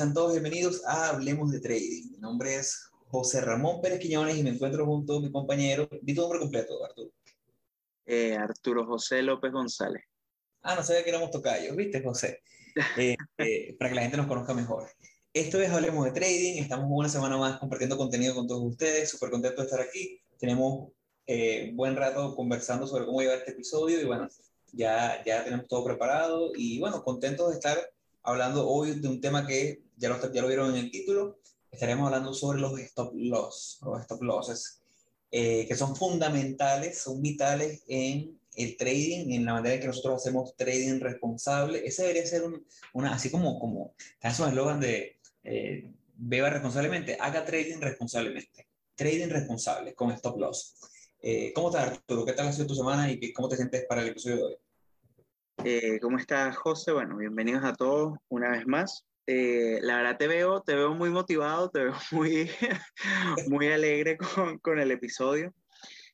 Sean todos bienvenidos a Hablemos de Trading. Mi nombre es José Ramón Pérez Quiñones y me encuentro junto a mi compañero. Di tu nombre completo, Arturo. Eh, Arturo José López González. Ah, no sabía que éramos tocayos, ¿viste, José? Eh, eh, para que la gente nos conozca mejor. Esto es Hablemos de Trading. Estamos una semana más compartiendo contenido con todos ustedes. Súper contento de estar aquí. Tenemos buen rato conversando sobre cómo llevar este episodio y bueno, ya, ya tenemos todo preparado y bueno, contentos de estar hablando hoy de un tema que ya lo, vieron en el título. Estaremos hablando sobre los stop loss, los stop losses, eh, que son fundamentales, son vitales en el trading, en la manera en que nosotros hacemos trading responsable. Ese debería ser un, una, así como, como, es un eslogan de eh, beba responsablemente, haga trading responsablemente. Trading responsable con stop loss. Eh, ¿Cómo estás, Arturo? ¿Qué tal ha sido tu semana y cómo te sientes para el episodio de hoy? ¿Cómo estás, José? Bueno, bienvenidos a todos una vez más. Eh, la verdad te veo, te veo muy motivado, te veo muy, muy alegre con, con el episodio.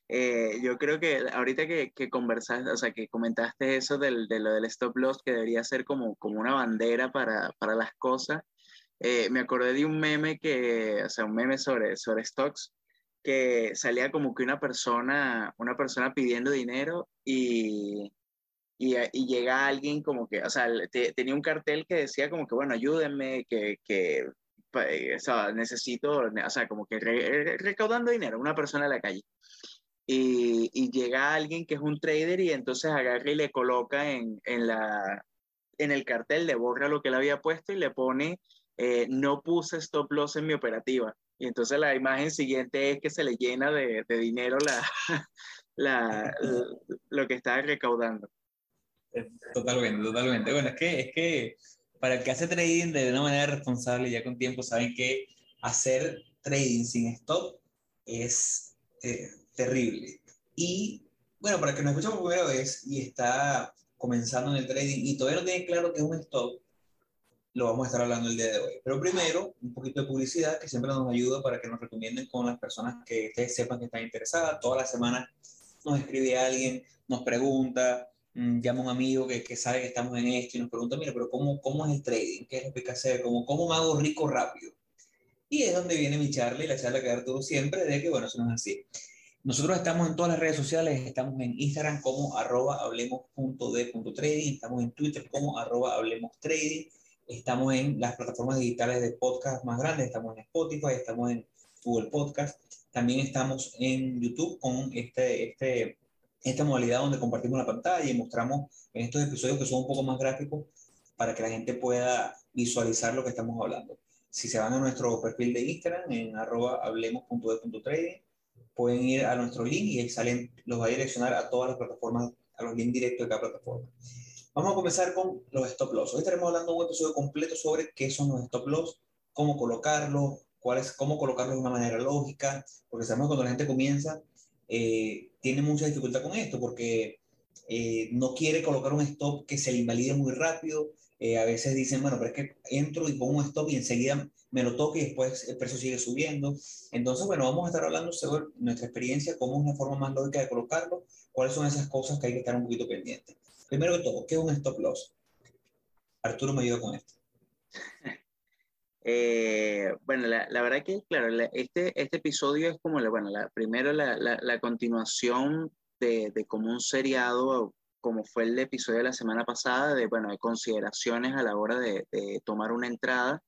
Eh, yo creo que ahorita que, que, conversaste, o sea, que comentaste eso del, de lo del stop loss, que debería ser como, como una bandera para, para las cosas, me acordé de un meme que, o sea, un meme sobre, sobre stocks, que salía como que una persona, una persona pidiendo dinero y, y, y, llega alguien como que, o sea, tenía un cartel que decía como que, bueno, ayúdenme, que, que eh, o sea, necesito, o sea, como que recaudando dinero, una persona en la calle. Y, y, llega alguien que es un trader y entonces agarra y le coloca en, en, la, en el cartel, le borra lo que le había puesto y le pone, eh, no puse stop loss en mi operativa. Y entonces la imagen siguiente es que se le llena de, de dinero la, la, lo que está recaudando. Totalmente, totalmente. Bueno, es que, es que para el que hace trading de una manera responsable, ya con tiempo, saben que hacer trading sin stop es eh, terrible. Y bueno, para el que nos escucha por primera vez y está comenzando en el trading y todavía no tiene claro qué es un stop, lo vamos a estar hablando el día de hoy. Pero primero, un poquito de publicidad que siempre nos ayuda para que nos recomienden con las personas que ustedes sepan que están interesadas. Toda la semana nos escribe alguien, nos pregunta, llama a un amigo que, que, sabe que estamos en esto y nos pregunta, mira, pero ¿cómo, cómo es el trading? ¿Qué es lo que hay que hacer? ¿Cómo, ¿Cómo me hago rico rápido? Y es donde viene mi charla y la charla que todo siempre de que, bueno, eso no es así. Nosotros estamos en todas las redes sociales, estamos en Instagram como arroba hablemos.de.trading, estamos en Twitter como arroba hablemos trading, estamos en las plataformas digitales de podcast más grandes, estamos en Spotify, estamos en Google Podcast, también estamos en YouTube con este, este esta modalidad donde compartimos la pantalla y mostramos en estos episodios que son un poco más gráficos para que la gente pueda visualizar lo que estamos hablando. Si se van a nuestro perfil de Instagram en arroba hablemos.de.trading, pueden ir a nuestro link y ahí salen, los va a direccionar a todas las plataformas, a los links directos de cada plataforma. Vamos a comenzar con los stop loss. Hoy estaremos hablando un episodio completo sobre qué son los stop loss, cómo colocarlos, cuál es, cómo colocarlos de una manera lógica, porque sabemos que cuando la gente comienza, eh, tiene mucha dificultad con esto porque eh, no quiere colocar un stop que se le invalide muy rápido. Eh, a veces dicen, bueno, pero es que entro y pongo un stop y enseguida me lo toque y después el precio sigue subiendo. Entonces, bueno, vamos a estar hablando sobre nuestra experiencia, cómo es la forma más lógica de colocarlo, cuáles son esas cosas que hay que estar un poquito pendientes. Primero de todo, ¿qué es un stop loss? Arturo me ayuda con esto. Eh, bueno, la, la, verdad que, claro, este, este episodio es como, la, bueno, la, primero la, la continuación de, de, como un seriado, como fue el episodio de la semana pasada, de, bueno, de consideraciones a la hora de, de tomar una entrada.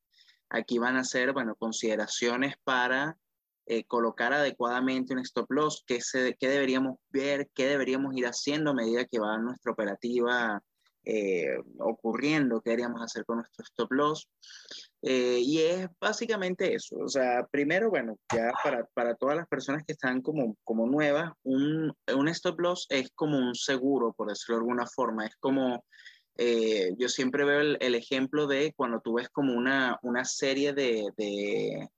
Aquí van a ser, bueno, consideraciones para eh, colocar adecuadamente un stop loss, qué, se, qué deberíamos ver, qué deberíamos ir haciendo a medida que va nuestra operativa eh, ocurriendo, qué deberíamos hacer con nuestro stop loss. Eh, y es básicamente eso. O sea, primero, bueno, ya para, para todas las personas que están como, como nuevas, un, un stop loss es como un seguro, por decirlo de alguna forma. Es como, eh, yo siempre veo el, el, ejemplo de cuando tú ves como una, una serie de, de,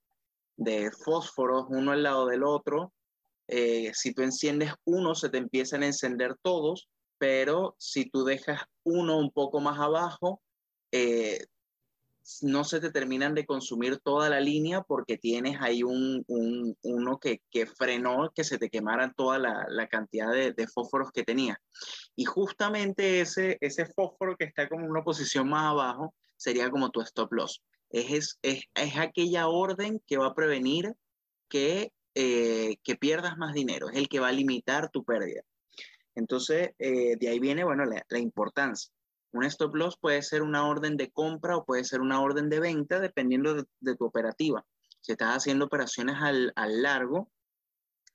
de fósforos uno al lado del otro. Eh, si tú enciendes uno, se te empiezan a encender todos, pero si tú dejas uno un poco más abajo, eh, no se te terminan de consumir toda la línea porque tienes ahí un, un uno que, que, frenó que se te quemara toda la, la cantidad de, fósforos que tenía. Y justamente ese, ese fósforo que está como una posición más abajo sería como tu stop loss. Es, es, es aquella orden que va a prevenir que, eh, que pierdas más dinero, es el que va a limitar tu pérdida. Entonces, eh, de ahí viene, bueno, la, importancia. Un stop loss puede ser una orden de compra o puede ser una orden de venta, dependiendo de, de tu operativa. Si estás haciendo operaciones al, al largo,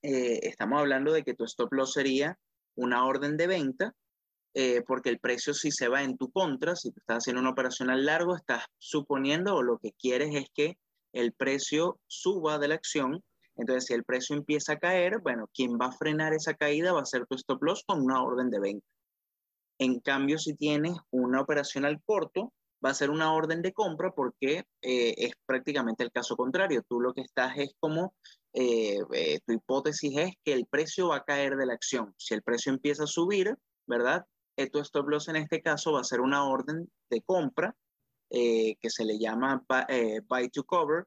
eh, estamos hablando de que tu stop loss sería una orden de venta, eh, porque el precio si se va en tu contra, si tú estás haciendo una operación al largo, estás suponiendo o lo que quieres es que el precio suba de la acción. Entonces, si el precio empieza a caer, bueno, quien va a frenar esa caída va a ser tu stop loss con una orden de venta. En cambio, si tienes una operación al corto, va a ser una orden de compra porque eh, es prácticamente el caso contrario. Tú lo que estás es como, eh, eh, tu hipótesis es que el precio va a caer de la acción. Si el precio empieza a subir, ¿verdad? tu stop loss en este caso va a ser una orden de compra que se le llama buy, to cover,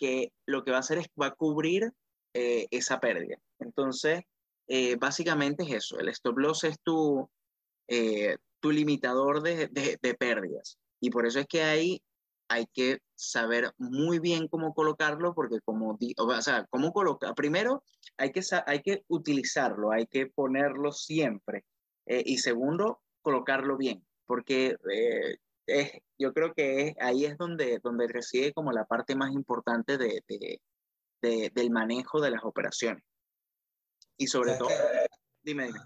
que lo que va a hacer es va a cubrir esa pérdida. Entonces, básicamente es eso. El stop loss es tu, tu limitador de, de, pérdidas. Y por eso es que ahí hay que saber muy bien cómo colocarlo, porque como, o sea, cómo colocar, primero hay que, hay que utilizarlo, hay que ponerlo siempre. Eh, y segundo, colocarlo bien, porque eh, es, yo creo que ahí es donde, donde reside como la parte más importante de, de, de, del manejo de las operaciones. Y sobre todo, dime, dime.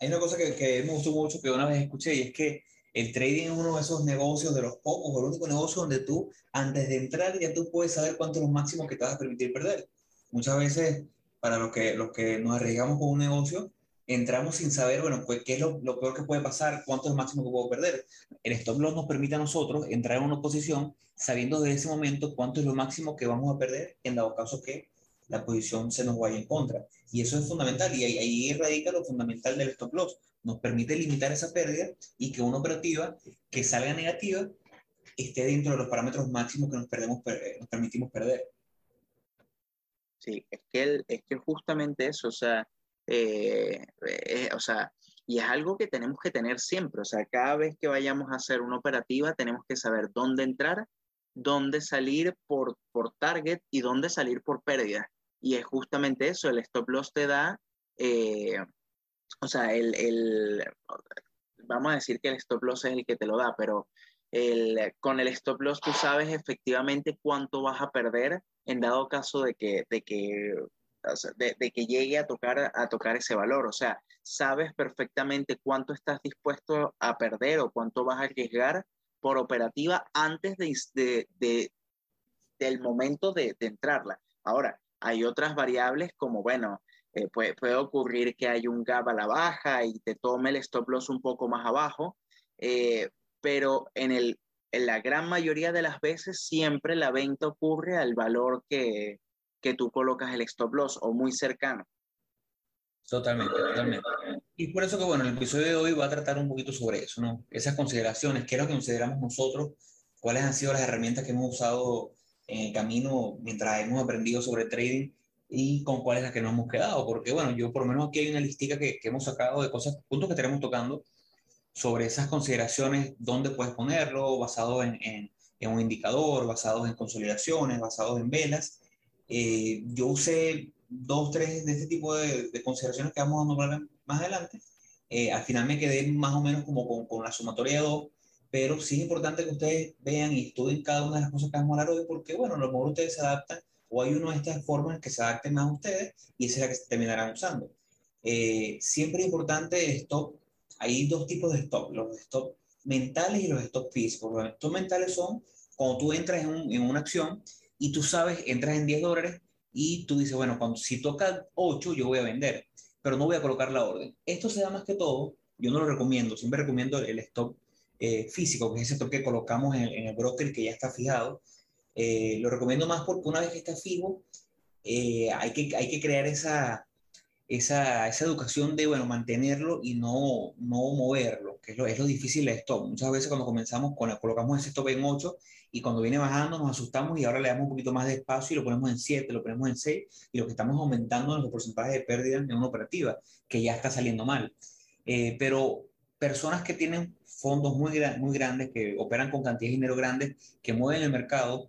Hay una cosa que, que me gustó mucho que una vez escuché y es que el trading es uno de esos negocios de los pocos, o el único negocio donde tú, antes de entrar, ya tú puedes saber cuánto es lo máximo que te vas a permitir perder. Muchas veces, para los que, los que nos arriesgamos con un negocio, entramos sin saber, bueno, pues, qué es lo, lo, peor que puede pasar, cuánto es lo máximo que puedo perder. El stop loss nos permite a nosotros entrar en una posición sabiendo desde ese momento cuánto es lo máximo que vamos a perder en dado caso que la posición se nos vaya en contra. Y eso es fundamental, y ahí, ahí radica lo fundamental del stop loss nos permite limitar esa pérdida y que una operativa que salga negativa esté dentro de los parámetros máximos que nos, perdemos, nos permitimos perder. Sí, es que, es que justamente eso, o sea, eh, eh, o sea, y es algo que tenemos que tener siempre, o sea, cada vez que vayamos a hacer una operativa tenemos que saber dónde entrar, dónde salir por, por target y dónde salir por pérdida. Y es justamente eso, el stop loss te da eh, o sea, el, el, vamos a decir que el stop loss es el que te lo da, pero el, con el stop loss tú sabes efectivamente cuánto vas a perder en dado caso de que, de que, de, que llegue a tocar, a tocar ese valor. O sea, sabes perfectamente cuánto estás dispuesto a perder o cuánto vas a arriesgar por operativa antes de, de, del momento de, de entrarla. Ahora, hay otras variables como, bueno, eh, puede, puede, ocurrir que hay un gap a la baja y te tome el stop loss un poco más abajo, eh, pero en, el, en la gran mayoría de las veces siempre la venta ocurre al valor que, que tú colocas el stop loss o muy cercano. Totalmente, totalmente. Y por eso que, bueno, el episodio de hoy va a tratar un poquito sobre eso, ¿no? Esas consideraciones, qué es lo que consideramos nosotros, cuáles han sido las herramientas que hemos usado en el camino mientras hemos aprendido sobre trading y con cuál es la que nos hemos quedado. Porque, bueno, yo por lo menos aquí hay una listica que, que hemos sacado de cosas, puntos que tenemos tocando sobre esas consideraciones, dónde puedes ponerlo, basado en, en, en un indicador, basados en consolidaciones, basados en velas. Eh, yo usé dos, tres de este tipo de, de, consideraciones que vamos a nombrar más adelante. Eh, al final me quedé más o menos como con, con, la sumatoria de dos, pero sí es importante que ustedes vean y estudien cada una de las cosas que vamos a hablar hoy, porque bueno, a lo mejor ustedes se adaptan o hay una de estas formas que se adapten más a ustedes y esa es la que terminarán usando. Eh, siempre es importante stop. Hay dos tipos de stop, los stop mentales y los stop físicos. Los stop mentales son cuando tú entras en, un, en una acción y tú sabes, entras en 10 dólares y tú dices, bueno, cuando, si toca 8 yo voy a vender, pero no voy a colocar la orden. Esto se da más que todo, yo no lo recomiendo, siempre recomiendo el stop eh, físico, que es ese stop que colocamos en, en el broker que ya está fijado, eh, lo recomiendo más porque una vez que está fijo, eh, hay, que, hay que crear esa, esa, esa, educación de, bueno, mantenerlo y no, no moverlo, que es lo, es lo difícil de stop. Muchas veces cuando comenzamos, con, colocamos ese stop en 8 y cuando viene bajando nos asustamos y ahora le damos un poquito más de espacio y lo ponemos en 7, lo ponemos en 6 y lo que estamos aumentando es los porcentajes de pérdida en una operativa, que ya está saliendo mal. Eh, pero personas que tienen fondos muy, muy grandes, que operan con cantidades de dinero grandes, que mueven el mercado,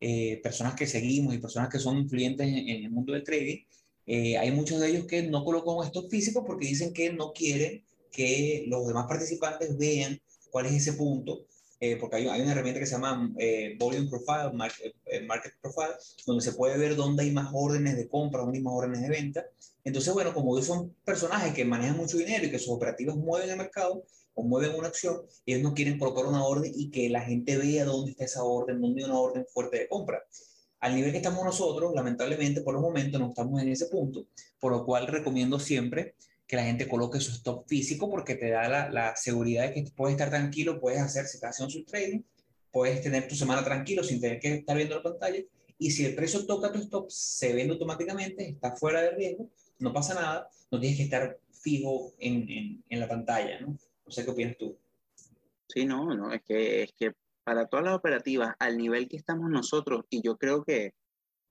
eh, personas que seguimos y personas que son influyentes en, el mundo del trading, eh, hay muchos de ellos que no colocan estos físicos porque dicen que no quieren que los demás participantes vean cuál es ese punto eh, porque hay, una herramienta que se llama eh, Volume Profile, market, eh, market, Profile, donde se puede ver dónde hay más órdenes de compra, dónde hay más órdenes de venta. Entonces, bueno, como ellos son personajes que manejan mucho dinero y que sus operativas mueven el mercado o mueven una acción, ellos no quieren colocar una orden y que la gente vea dónde está esa orden, dónde hay una orden fuerte de compra. Al nivel que estamos nosotros, lamentablemente por los momentos no estamos en ese punto, por lo cual recomiendo siempre que la gente coloque su stop físico porque te da la, seguridad de que puedes estar tranquilo, puedes hacer, si estás haciendo su trading, puedes tener tu semana tranquilo sin tener que estar viendo la pantalla. Y si el precio toca tu stop, se vende automáticamente, está fuera de riesgo, no pasa nada, no tienes que estar fijo en la pantalla, ¿no? No sé qué opinas tú. Sí, no, no, es que, es que para todas las operativas, al nivel que estamos nosotros, y yo creo que,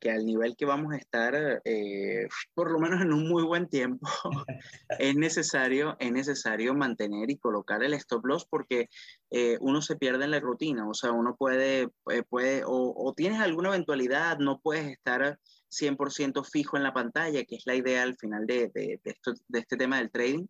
que al nivel que vamos a estar, eh, por lo menos en un muy buen tiempo, es, necesario, es necesario mantener y colocar el stop loss porque eh, uno se pierde en la rutina, o sea, uno puede, eh, puede o, tienes alguna eventualidad, no puedes estar 100% fijo en la pantalla, que es la idea al final de, de, esto, de este tema del trading,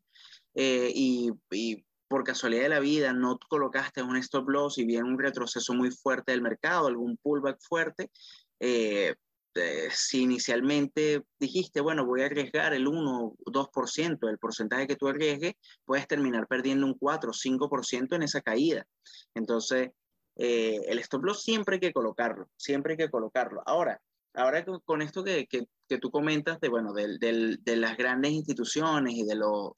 y, y por casualidad de la vida no colocaste un stop loss y viene un retroceso muy fuerte del mercado, algún pullback fuerte, eh, eh, si inicialmente dijiste, bueno, voy a arriesgar el 1 2% del porcentaje que tú arriesgues, puedes terminar perdiendo un 4 o 5% en esa caída. Entonces, eh, el stop loss siempre hay que colocarlo, siempre hay que colocarlo. Ahora, ahora con esto que, que, que tú comentas de, bueno, de, de, de, las grandes instituciones y de lo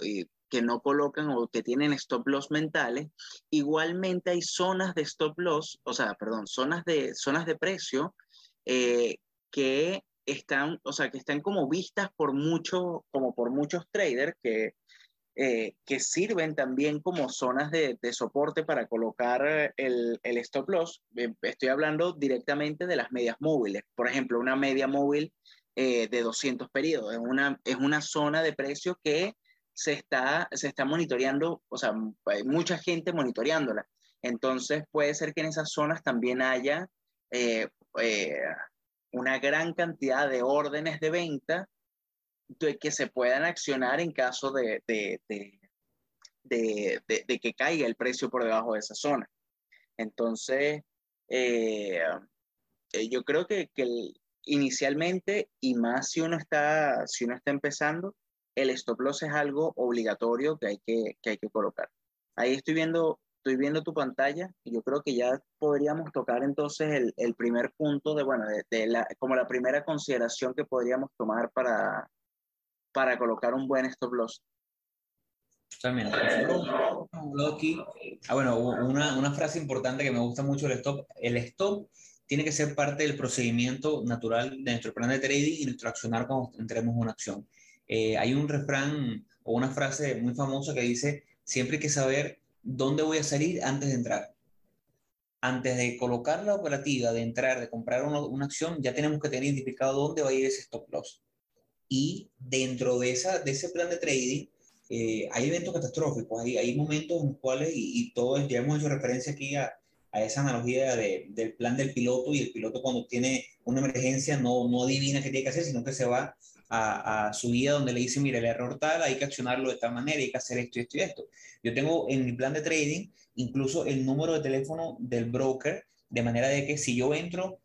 que no colocan o que tienen stop loss mentales, igualmente hay zonas de stop loss, o sea, perdón, zonas de, zonas de precio eh, que están, o sea, que están como vistas por muchos, como por muchos traders que, eh, que sirven también como zonas de, de soporte para colocar el, el, stop loss. Eh, estoy hablando directamente de las medias móviles. Por ejemplo, una media móvil eh, de 200 periodos es una, es una zona de precio que se está, se está monitoreando, o sea, hay mucha gente monitoreándola. Entonces puede ser que en esas zonas también haya eh, eh, una gran cantidad de órdenes de venta de que se puedan accionar en caso de, de, de, que caiga el precio por debajo de esa zona. Entonces, eh, eh, yo creo que, que inicialmente, y más si uno, está, si uno está empezando, el stop loss es algo obligatorio que hay que, que, hay que colocar. Ahí estoy viendo estoy viendo tu pantalla y yo creo que ya podríamos tocar entonces el, el primer punto de, bueno, de, de, la, como la primera consideración que podríamos tomar para, para colocar un buen stop loss. Totalmente. Ah, bueno, una, una frase importante que me gusta mucho el stop. El stop tiene que ser parte del procedimiento natural de nuestro plan de trading y nuestro accionar cuando entremos una acción. Eh, hay un refrán o una frase muy famosa que dice, siempre hay que saber dónde voy a salir antes de entrar. Antes de colocar la operativa, de entrar, de comprar una, una acción, ya tenemos que tener identificado dónde va a ir ese stop loss. Y dentro de, esa, de ese plan de trading, eh, hay eventos catastróficos, hay, hay momentos en los cuales, y, y todos ya hemos hecho referencia aquí a, a esa analogía de, del plan del piloto, y el piloto cuando tiene una emergencia no, no adivina qué tiene que hacer, sino que se va a, a, su guía donde le dice, mira, el error tal, hay que accionarlo de tal manera, hay que hacer esto y esto y esto. Yo tengo en mi plan de trading incluso el número de teléfono del broker, de manera de que si yo entro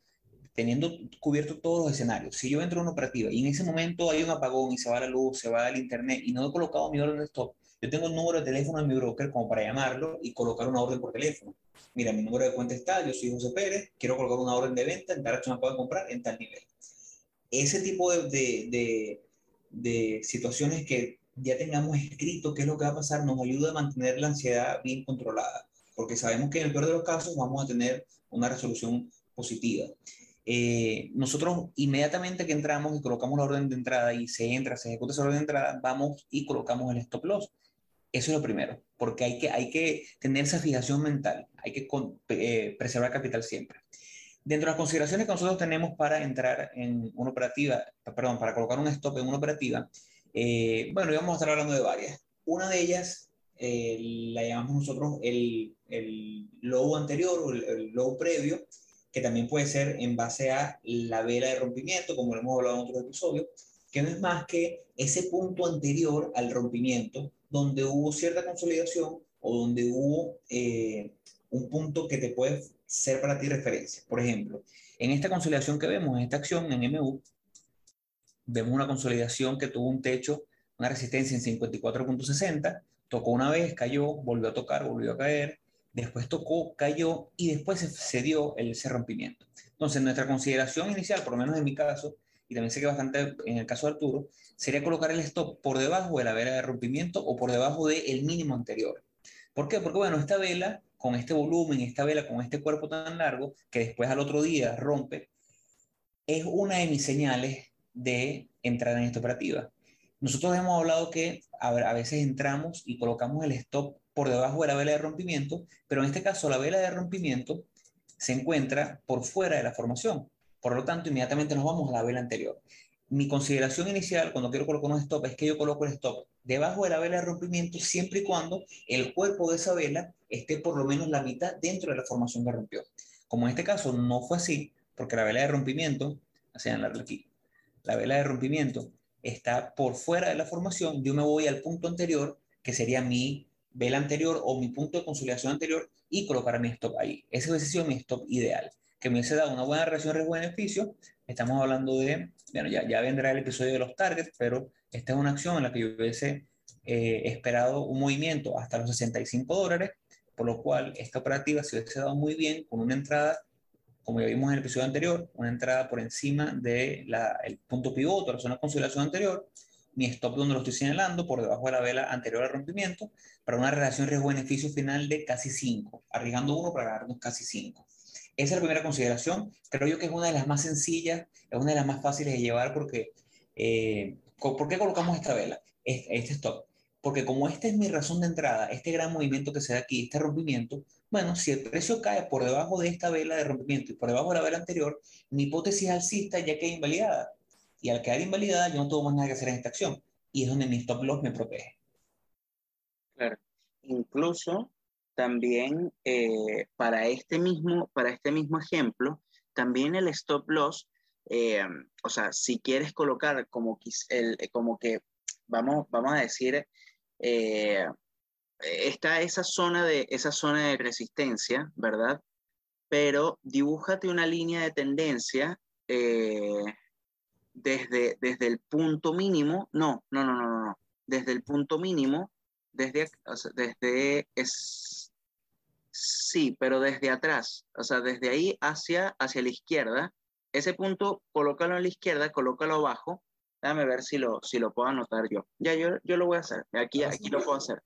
teniendo cubierto todos los escenarios, si yo entro en una operativa y en ese momento hay un apagón y se va la luz, se va el internet y no he colocado mi orden de stop, yo tengo el número de teléfono de mi broker como para llamarlo y colocar una orden por teléfono. Mira, mi número de cuenta está, yo soy José Pérez, quiero colocar una orden de venta, en tal puedo comprar en tal nivel ese tipo de, de, de, situaciones que ya tengamos escrito qué es lo que va a pasar nos ayuda a mantener la ansiedad bien controlada, porque sabemos que en el peor de los casos vamos a tener una resolución positiva. Eh, nosotros inmediatamente que entramos y colocamos la orden de entrada y se entra, se ejecuta esa orden de entrada, vamos y colocamos el stop loss. Eso es lo primero, porque hay que, hay que tener esa fijación mental, hay que eh, preservar capital siempre. Dentro de las consideraciones que nosotros tenemos para entrar en una operativa, perdón, para colocar un stop en una operativa, eh, bueno, íbamos a estar hablando de varias. Una de ellas, eh, la llamamos nosotros el, el low anterior o el, low previo, que también puede ser en base a la vela de rompimiento, como lo hemos hablado en otros episodios, que no es más que ese punto anterior al rompimiento, donde hubo cierta consolidación o donde hubo eh, un punto que te puede ser para ti referencia. Por ejemplo, en esta consolidación que vemos, en esta acción en MU, vemos una consolidación que tuvo un techo, una resistencia en 54.60, tocó una vez, cayó, volvió a tocar, volvió a caer, después tocó, cayó y después se, dio el, ese rompimiento. Entonces, nuestra consideración inicial, por lo menos en mi caso, y también sé que bastante en el caso de Arturo, sería colocar el stop por debajo de la vela de rompimiento o por debajo del mínimo anterior. ¿Por qué? Porque, bueno, esta vela, con este volumen, esta vela con este cuerpo tan largo, que después al otro día rompe, es una de mis señales de entrar en esta operativa. Nosotros hemos hablado que a, veces entramos y colocamos el stop por debajo de la vela de rompimiento, pero en este caso la vela de rompimiento se encuentra por fuera de la formación. Por lo tanto, inmediatamente nos vamos a la vela anterior. Mi consideración inicial cuando quiero colocar un stop es que yo coloco el stop debajo de la vela de rompimiento siempre y cuando el cuerpo de esa vela esté por lo menos la mitad dentro de la formación que rompió. Como en este caso no fue así, porque la vela de rompimiento, la aquí, la vela de rompimiento está por fuera de la formación, yo me voy al punto anterior, que sería mi vela anterior o mi punto de consolidación anterior, y colocar mi stop ahí. Ese hubiese sido mi stop ideal, que me hubiese dado una buena relación riesgo-beneficio. Estamos hablando de, bueno, ya, ya vendrá el episodio de los targets, pero esta es una acción en la que yo hubiese eh, esperado un movimiento hasta los 65 dólares, por lo cual esta operativa se hubiese dado muy bien con una entrada como ya vimos en el episodio anterior, una entrada por encima del el punto pivote, la zona de consolidación anterior, mi stop donde lo estoy señalando, por debajo de la vela anterior al rompimiento, para una relación riesgo-beneficio final de casi 5, arriesgando uno para ganarnos casi 5. Esa es la primera consideración. Creo yo que es una de las más sencillas, es una de las más fáciles de llevar porque, eh, ¿por qué colocamos esta vela, este, este stop? Porque como esta es mi razón de entrada, este gran movimiento que se da aquí, este rompimiento, bueno, si el precio cae por debajo de esta vela de rompimiento y por debajo de la vela anterior, mi hipótesis alcista ya queda invalidada. Y al quedar invalidada, yo no tengo más nada que hacer en esta acción. Y es donde mi stop loss me protege. Claro. Incluso también eh, para, este mismo, para este mismo ejemplo, también el stop loss, eh, o sea, si quieres colocar como, el, como que, vamos, vamos a decir, eh, está esa zona de, esa zona de resistencia, ¿verdad? Pero dibújate una línea de tendencia eh, desde, desde el punto mínimo, no, no, no, no, no, desde el punto mínimo, desde, desde, es, sí, pero desde atrás, o sea, desde ahí hacia, hacia la izquierda, ese punto, colócalo a la izquierda, colócalo abajo, déjame ver si lo, si lo puedo anotar yo. Ya, yo, yo lo voy a hacer, aquí, aquí lo puedo hacer.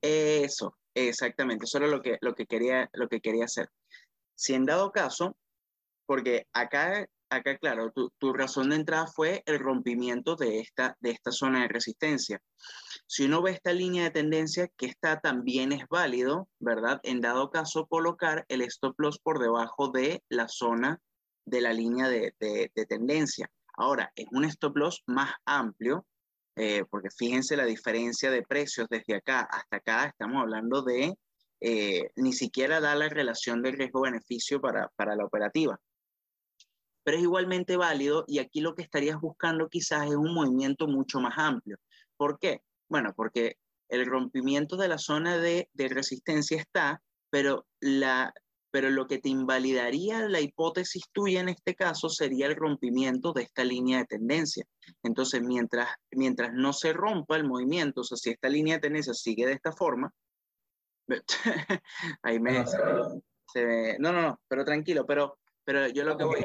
Eso, exactamente, eso era lo que, lo que, quería, lo que quería hacer. Si en dado caso, porque acá, acá claro, tu, razón de entrada fue el rompimiento de esta, de esta zona de resistencia. Si uno ve esta línea de tendencia, que está también es válido, ¿verdad? En dado caso, colocar el stop loss por debajo de la zona de la línea de tendencia. Ahora, es un stop loss más amplio, eh, porque fíjense la diferencia de precios desde acá hasta acá, estamos hablando de eh, ni siquiera da la relación de riesgo-beneficio para, para la operativa. Pero es igualmente válido y aquí lo que estarías buscando quizás es un movimiento mucho más amplio. ¿Por qué? Bueno, porque el rompimiento de la zona de, de resistencia está, pero la, pero lo que te invalidaría la hipótesis tuya en este caso sería el rompimiento de esta línea de tendencia. Entonces, mientras, mientras no se rompa el movimiento, o sea, si esta línea de tendencia sigue de esta forma, ahí me... no, no, no, pero tranquilo, pero, pero yo lo que voy...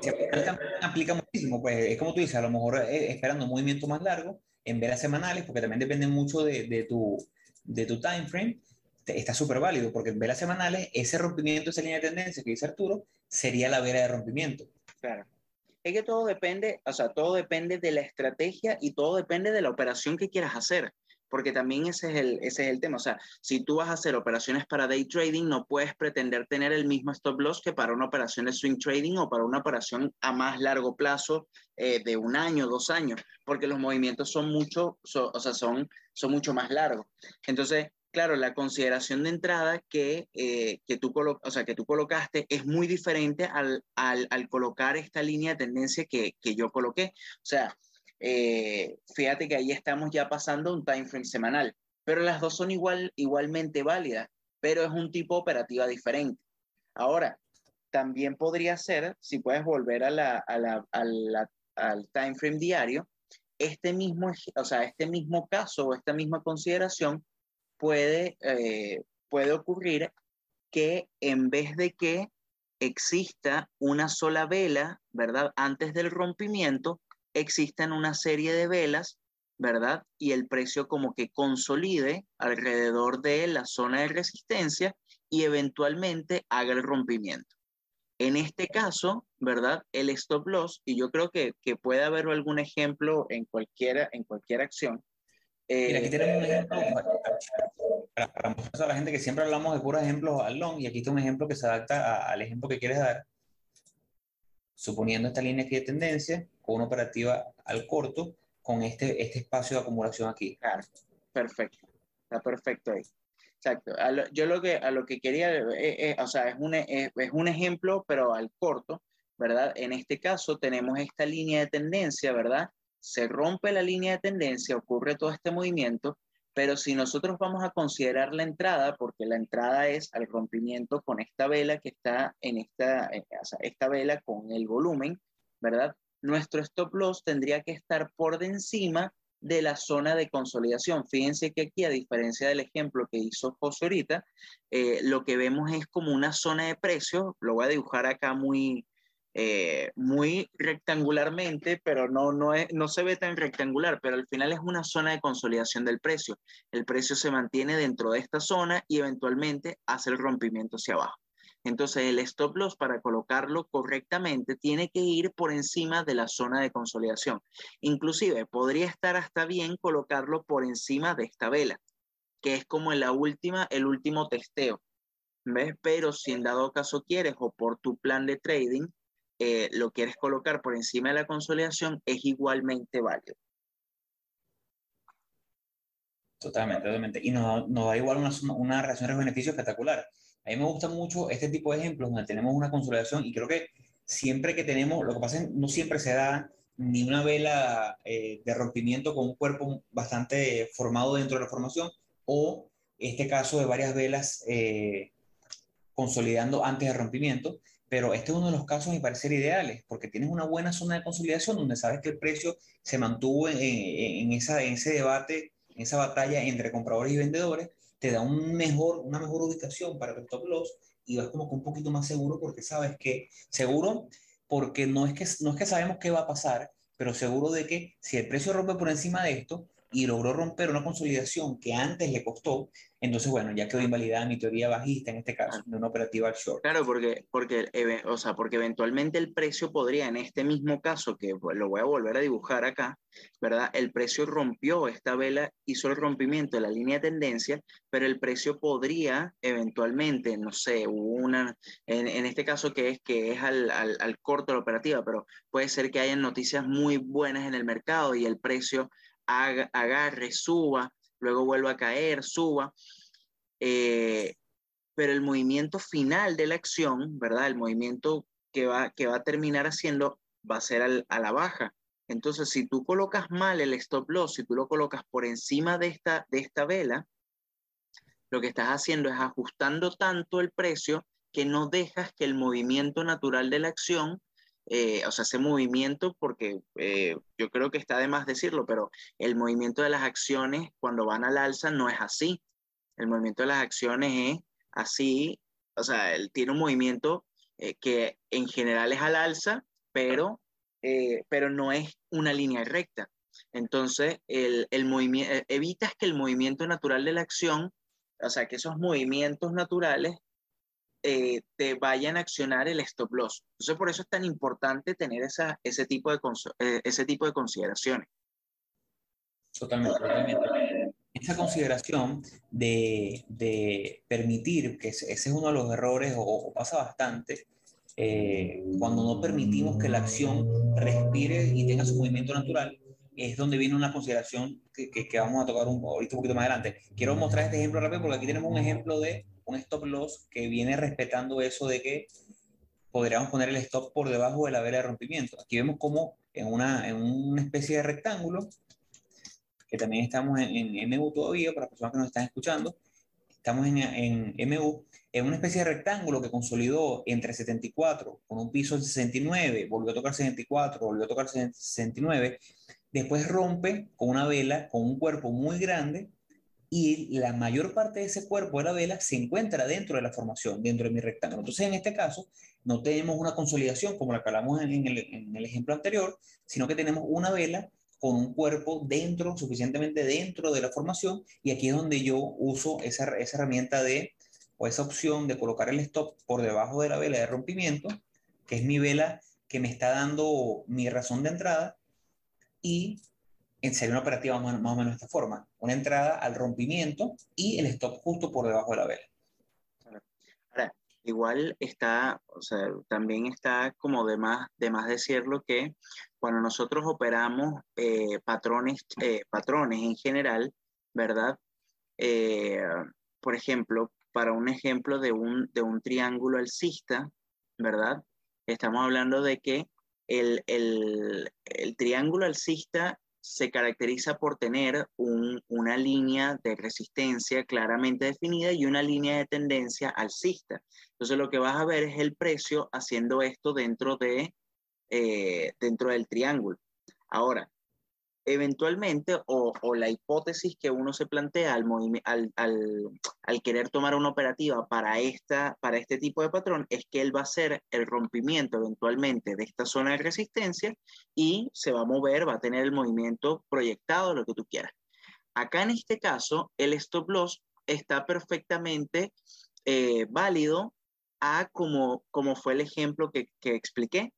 Aplica muchísimo, pues es como tú dices, a lo mejor eh, esperando un movimiento más largo en velas semanales, porque también depende mucho de, de tu, de tu time frame, está súper válido, porque en velas semanales, ese rompimiento, esa línea de tendencia que dice Arturo, sería la vela de rompimiento. Claro. Es que todo depende, o sea, todo depende de la estrategia y todo depende de la operación que quieras hacer, porque también ese es el, ese es el tema. O sea, si tú vas a hacer operaciones para day trading, no puedes pretender tener el mismo stop loss que para una operación de swing trading o para una operación a más largo plazo eh, de un año, dos años, porque los movimientos son mucho, o sea, son, son mucho más largos. Entonces, claro, la consideración de entrada que, eh, que, tú, o sea, que tú colocaste es muy diferente al, al, al colocar esta línea de tendencia que, que yo coloqué. O sea, eh, fíjate que ahí estamos ya pasando un time frame semanal, pero las dos son igual, igualmente válidas, pero es un tipo operativa diferente. Ahora, también podría ser, si puedes volver a la, a al time frame diario, este mismo, o sea, este mismo caso o esta misma consideración puede, eh, puede ocurrir que en vez de que exista una sola vela, ¿verdad? Antes del rompimiento, existan una serie de velas, ¿verdad? Y el precio como que consolide alrededor de la zona de resistencia y eventualmente haga el rompimiento. En este caso, ¿verdad? El stop loss, y yo creo que, que puede haber algún ejemplo en cualquiera, en cualquier acción, Mira, aquí tenemos un ejemplo para, para, mostrar a la gente que siempre hablamos de puros ejemplos al long y aquí está un ejemplo que se adapta al ejemplo que quieres dar. Suponiendo esta línea de tendencia, con una operativa al corto, con este, este espacio de acumulación aquí. Claro, perfecto. Está perfecto ahí. Exacto. yo lo que, a lo que quería, eh, eh, o sea, es un, es un ejemplo, pero al corto, ¿verdad? En este caso tenemos esta línea de tendencia, ¿verdad? se rompe la línea de tendencia, ocurre todo este movimiento, pero si nosotros vamos a considerar la entrada, porque la entrada es al rompimiento con esta vela que está en esta, eh, esta vela con el volumen, ¿verdad? Nuestro stop loss tendría que estar por encima de la zona de consolidación. Fíjense que aquí, a diferencia del ejemplo que hizo José ahorita, eh, lo que vemos es como una zona de precios, lo voy a dibujar acá muy, eh, muy rectangularmente, pero no, no, es, no se ve tan rectangular, pero al final es una zona de consolidación del precio. El precio se mantiene dentro de esta zona y eventualmente hace el rompimiento hacia abajo. Entonces el stop loss para colocarlo correctamente tiene que ir por encima de la zona de consolidación. Inclusive podría estar hasta bien colocarlo por encima de esta vela, que es como la última, el último testeo. ¿Ves? Pero si en dado caso quieres o por tu plan de trading, eh, lo quieres colocar por encima de la consolidación, es igualmente válido. Totalmente, totalmente. Y nos, nos da igual una, una relación de beneficio espectacular. A mí me gusta mucho este tipo de ejemplos donde tenemos una consolidación y creo que siempre que tenemos, lo que pasa es no siempre se da ni una vela eh, de rompimiento con un cuerpo bastante formado dentro de la formación o este caso de varias velas eh, consolidando antes del rompimiento, pero este es uno de los casos, me parece, ideales, porque tienes una buena zona de consolidación donde sabes que el precio se mantuvo en, esa, en ese debate, en esa batalla entre compradores y vendedores, te da un mejor, una mejor ubicación para el top loss y vas como que un poquito más seguro porque sabes que, seguro, porque no es que, no es que sabemos qué va a pasar, pero seguro de que si el precio rompe por encima de esto y logró romper una consolidación que antes le costó, entonces, bueno, ya quedó invalidada mi teoría bajista en este caso, de una operativa short. Claro, porque, porque, o sea, porque eventualmente el precio podría, en este mismo caso, que lo voy a volver a dibujar acá, ¿verdad? El precio rompió esta vela, hizo el rompimiento de la línea de tendencia, pero el precio podría eventualmente, no sé, una, en, en este caso que es, que es al, al, al corto de la operativa, pero puede ser que hayan noticias muy buenas en el mercado y el precio agarre, suba, luego vuelva a caer, suba. Eh, pero el movimiento final de la acción, ¿verdad? El movimiento que va, que va a terminar haciendo va a ser a la baja. Entonces, si tú colocas mal el stop loss, si tú lo colocas por encima de esta, de esta vela, lo que estás haciendo es ajustando tanto el precio que no dejas que el movimiento natural de la acción eh, o sea, ese movimiento, porque eh, yo creo que está de más decirlo, pero el movimiento de las acciones cuando van al alza no es así. El movimiento de las acciones es así, o sea, él tiene un movimiento eh, que en general es al alza, pero, pero no es una línea recta. Entonces, el, el movimiento, evitas que el movimiento natural de la acción, o sea, que esos movimientos naturales eh, te vayan a accionar el stop loss. Entonces, por eso es tan importante tener esa, ese, tipo de, eh, ese tipo de consideraciones. Totalmente, totalmente. Esa consideración de, de, permitir, que ese es uno de los errores o, pasa bastante, eh, cuando no permitimos que la acción respire y tenga su movimiento natural, es donde viene una consideración que, que, vamos a tocar un, ahorita un poquito más adelante. Quiero mostrar este ejemplo rápido porque aquí tenemos un ejemplo de un stop loss que viene respetando eso de que podríamos poner el stop por debajo de la vela de rompimiento. Aquí vemos como en una, en una especie de rectángulo, que también estamos en, en MU todavía, para las personas que nos están escuchando, estamos en, en MU, en una especie de rectángulo que consolidó entre 74 con un piso de 69, volvió a tocar 74, volvió a tocar 69, después rompe con una vela con un cuerpo muy grande y la mayor parte de ese cuerpo de la vela se encuentra dentro de la formación, dentro de mi rectángulo. Entonces, en este caso, no tenemos una consolidación como la que hablamos en el, en el ejemplo anterior, sino que tenemos una vela con un cuerpo dentro, suficientemente dentro de la formación, y aquí es donde yo uso esa, esa herramienta de o esa opción de colocar el stop por debajo de la vela de rompimiento, que es mi vela que me está dando mi razón de entrada, y serie una operativa más, o menos de esta forma, una entrada al rompimiento y el stop justo por debajo de la vela. Ahora, igual está, o sea, también está como de más, de más decirlo que cuando nosotros operamos eh, patrones, eh, patrones en general, ¿verdad? Eh, por ejemplo, para un ejemplo de un, de un triángulo alcista, ¿verdad? Estamos hablando de que el, el, el triángulo alcista se caracteriza por tener un, una línea de resistencia claramente definida y una línea de tendencia alcista. Entonces lo que vas a ver es el precio haciendo esto dentro, de, eh, dentro del triángulo. Ahora, eventualmente, o, la hipótesis que uno se plantea al, al, querer tomar una operativa para, esta, para este tipo de patrón, es que él va a hacer el rompimiento eventualmente de esta zona de resistencia y se va a mover, va a tener el movimiento proyectado, lo que tú quieras. Acá en este caso, el stop loss está perfectamente eh, válido a como, como fue el ejemplo que, que expliqué,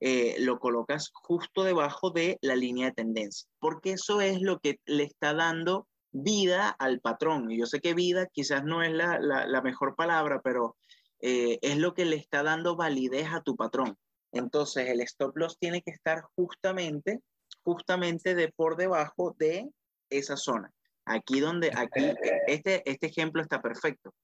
eh, lo colocas justo debajo de la línea de tendencia, porque eso es lo que le está dando vida al patrón. Y yo sé que vida quizás no es la, la, mejor palabra, pero eh, es lo que le está dando validez a tu patrón. Entonces el stop loss tiene que estar justamente, justamente de por debajo de esa zona. Aquí donde, aquí, este, este ejemplo está perfecto.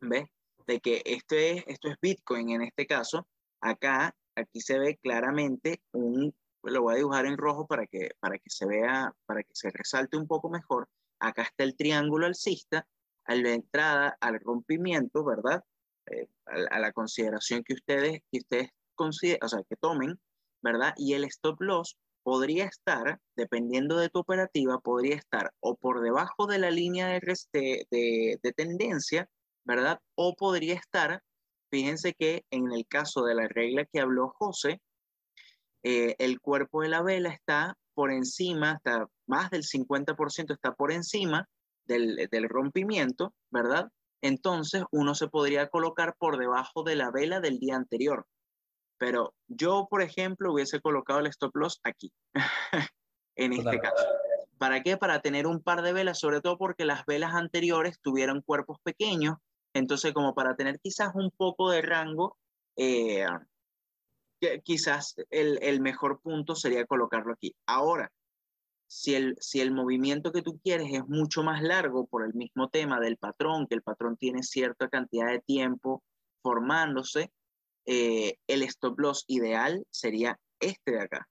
¿Ves? De que esto es, esto es Bitcoin en este caso. Acá aquí se ve claramente un, lo voy a dibujar en rojo para que, para que se vea, para que se resalte un poco mejor. Acá está el triángulo alcista, a la entrada al rompimiento, ¿verdad? Eh, a, la consideración que ustedes, que ustedes consideren, o sea, que tomen, ¿verdad? Y el stop loss podría estar, dependiendo de tu operativa, podría estar o por debajo de la línea de, de, de tendencia, ¿verdad? O podría estar Fíjense que en el caso de la regla que habló José, eh, el cuerpo de la vela está por encima, está más del 50% está por encima del, del rompimiento, ¿verdad? Entonces uno se podría colocar por debajo de la vela del día anterior. Pero yo, por ejemplo, hubiese colocado el stop loss aquí, en este caso. ¿Para qué? Para tener un par de velas, sobre todo porque las velas anteriores tuvieron cuerpos pequeños entonces, como para tener quizás un poco de rango, eh, quizás el, mejor punto sería colocarlo aquí. Ahora, si el, movimiento que tú quieres es mucho más largo por el mismo tema del patrón, que el patrón tiene cierta cantidad de tiempo formándose, eh, el stop loss ideal sería este de acá.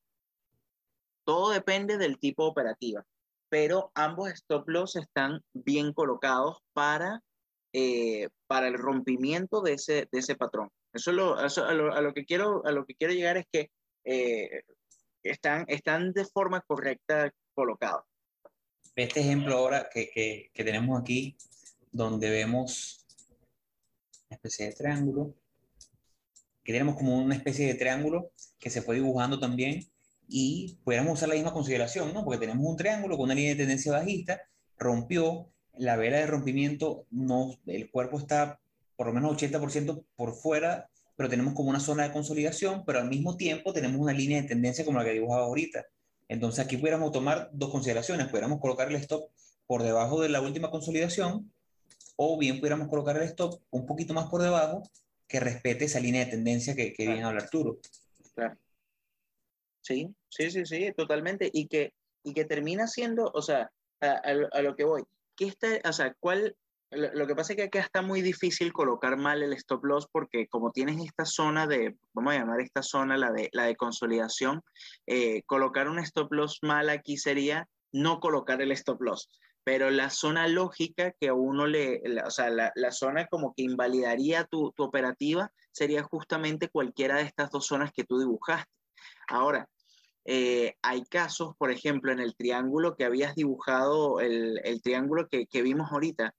Todo depende del tipo operativa, pero ambos stop loss están bien colocados para eh, para el rompimiento de ese, de ese patrón. Eso, lo, a, lo, que quiero, a lo que quiero llegar es que eh, están, están de forma correcta colocados. Este ejemplo ahora que, que, que tenemos aquí, donde vemos una especie de triángulo, que tenemos como una especie de triángulo que se fue dibujando también y pudiéramos usar la misma consideración, ¿no? Porque tenemos un triángulo con una línea de tendencia bajista, rompió, la vela de rompimiento, no, el cuerpo está por lo menos 80% por fuera, pero tenemos como una zona de consolidación, pero al mismo tiempo tenemos una línea de tendencia como la que dibujaba ahorita. Entonces aquí pudiéramos tomar dos consideraciones, pudiéramos colocar el stop por debajo de la última consolidación, o bien pudiéramos colocar el stop un poquito más por debajo que respete esa línea de tendencia que, que viene a hablar Arturo. Claro. Sí, sí, sí, sí, totalmente. Y que, y que termina siendo, o sea, a, lo que voy, ¿qué está, o sea, cuál, lo, que pasa es que acá está muy difícil colocar mal el stop loss porque como tienes esta zona de, vamos a llamar esta zona la de, la de consolidación, eh, colocar un stop loss mal aquí sería no colocar el stop loss. Pero la zona lógica que a uno le, o sea, la, la, zona como que invalidaría tu, tu operativa sería justamente cualquiera de estas dos zonas que tú dibujaste. Ahora, eh, hay casos, por ejemplo, en el triángulo que habías dibujado, el, triángulo que, vimos ahorita,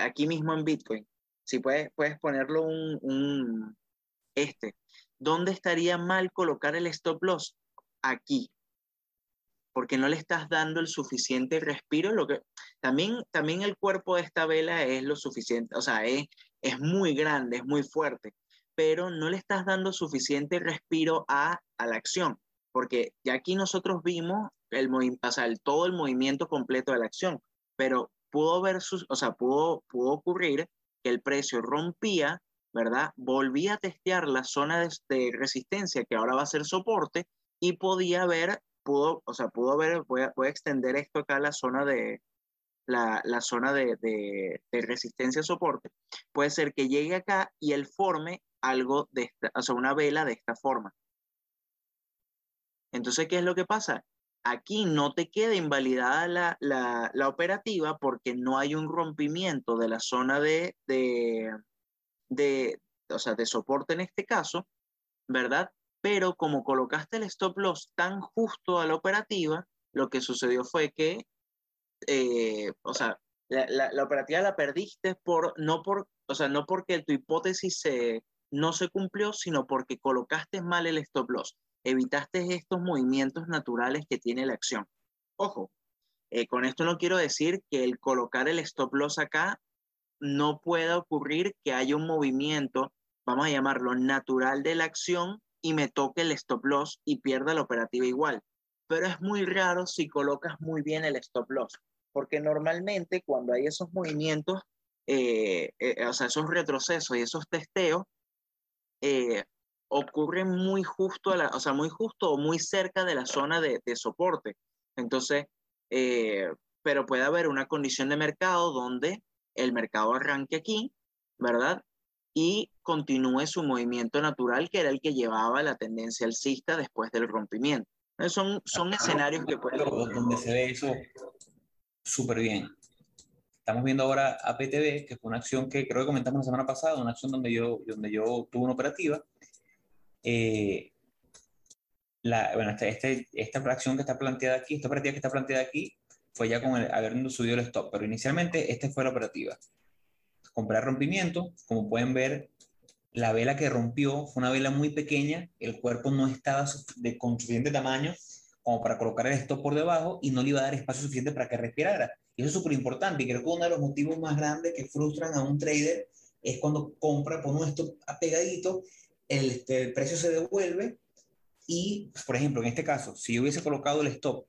aquí mismo en Bitcoin. Si puedes, puedes ponerlo un, un, este. ¿Dónde estaría mal colocar el stop loss? Aquí. Porque no le estás dando el suficiente respiro. Lo que, también, también el cuerpo de esta vela es lo suficiente, o sea, es, es muy grande, es muy fuerte, pero no le estás dando suficiente respiro a, a la acción porque ya aquí nosotros vimos el, o sea, todo el movimiento completo de la acción, pero pudo, ver sus, o sea, pudo, pudo ocurrir que el precio rompía, ¿verdad? Volvía a testear la zona de, resistencia que ahora va a ser soporte y podía ver, pudo, o sea, pudo ver, voy a, voy a extender esto acá a la zona de, la, la, zona de, de, de resistencia-soporte, puede ser que llegue acá y él forme algo de esta, o sea, una vela de esta forma. Entonces, ¿qué es lo que pasa? Aquí no te queda invalidada la, la, operativa porque no hay un rompimiento de la zona de, de, de, o sea, de soporte en este caso, ¿verdad? Pero como colocaste el stop loss tan justo a la operativa, lo que sucedió fue que, eh, o sea, la, la, la, operativa la perdiste por, no, por, o sea, no porque tu hipótesis se, no se cumplió, sino porque colocaste mal el stop loss evitaste estos movimientos naturales que tiene la acción. Ojo, eh, con esto no quiero decir que el colocar el stop loss acá no pueda ocurrir que haya un movimiento, vamos a llamarlo natural de la acción y me toque el stop loss y pierda la operativa igual. Pero es muy raro si colocas muy bien el stop loss, porque normalmente cuando hay esos movimientos, eh, eh, o sea, esos retrocesos y esos testeos, ocurre muy justo, a la, o sea, muy justo o muy cerca de la zona de, de soporte. Entonces, eh, pero puede haber una condición de mercado donde el mercado arranque aquí, ¿verdad? Y continúe su movimiento natural, que era el que llevaba la tendencia alcista después del rompimiento. son, son escenarios que pueden... Donde se ve eso súper bien. Estamos viendo ahora APTV, que fue una acción que creo que comentamos la semana pasada, una acción donde yo, donde yo tuve una operativa eh, la, bueno, este, este, esta fracción que está planteada aquí, esta operativa que está planteada aquí, fue ya con el, habiendo subido el stop, pero inicialmente esta fue la operativa. Comprar rompimiento, como pueden ver, la vela que rompió fue una vela muy pequeña, el cuerpo no estaba de, con suficiente tamaño como para colocar el stop por debajo y no le iba a dar espacio suficiente para que respirara. Y eso es súper importante y creo que uno de los motivos más grandes que frustran a un trader es cuando compra, pone un stop apegadito el, este, el precio se devuelve y, por ejemplo, en este caso, si yo hubiese colocado el stop,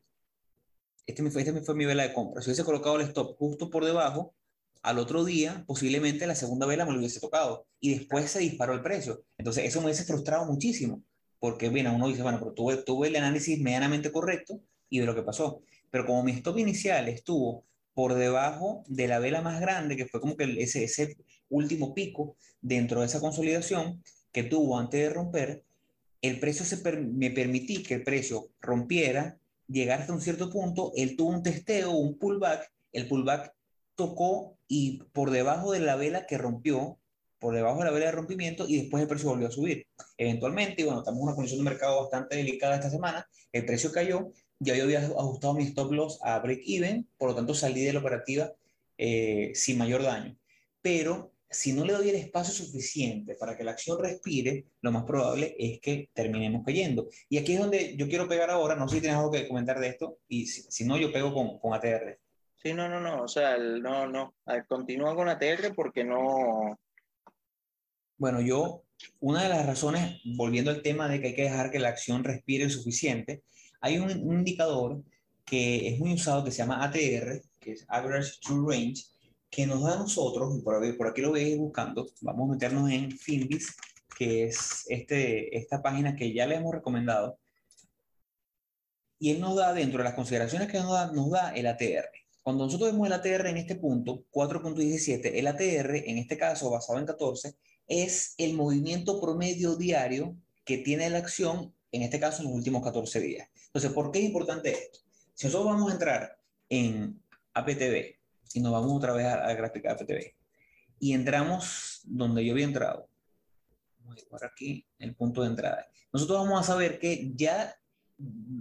este me fue, este fue mi vela de compra, si hubiese colocado el stop justo por debajo, al otro día posiblemente la segunda vela me lo hubiese tocado y después se disparó el precio. Entonces eso me hubiese frustrado muchísimo, porque bien, uno dice, bueno, pero tuve, tuve el análisis medianamente correcto y de lo que pasó. Pero como mi stop inicial estuvo por debajo de la vela más grande, que fue como que ese, ese último pico dentro de esa consolidación, que tuvo antes de romper, el precio se me permití que el precio rompiera, llegar hasta un cierto punto, él tuvo un testeo, un pullback, el pullback tocó y por debajo de la vela que rompió, por debajo de la vela de rompimiento y después el precio volvió a subir. Eventualmente, bueno, estamos en una condición de mercado bastante delicada esta semana, el precio cayó, ya yo había ajustado mi stop loss a break even, por lo tanto salí de la operativa eh, sin mayor daño. Pero si no le doy el espacio suficiente para que la acción respire, lo más probable es que terminemos cayendo. Y aquí es donde yo quiero pegar ahora, no sé si tienes algo que comentar de esto, y si, no, yo pego con, con, ATR. Sí, no, no, no, o sea, no, no, continúa con ATR porque no... Bueno, yo, una de las razones, volviendo al tema de que hay que dejar que la acción respire suficiente, hay un, un indicador que es muy usado que se llama ATR, que es Average True Range, que nos da a nosotros, por, por aquí lo veis buscando, vamos a meternos en Finbis, que es este, esta página que ya le hemos recomendado, y él nos da, dentro de las consideraciones que nos da, nos da el ATR. Cuando nosotros vemos el ATR en este punto, 4.17, el ATR, en este caso basado en 14, es el movimiento promedio diario que tiene la acción, en este caso en los últimos 14 días. Entonces, ¿por qué es importante esto? Si nosotros vamos a entrar en APTV y nos vamos otra vez a la gráfica APTV y entramos donde yo había entrado, vamos a por aquí el punto de entrada. Nosotros vamos a saber que ya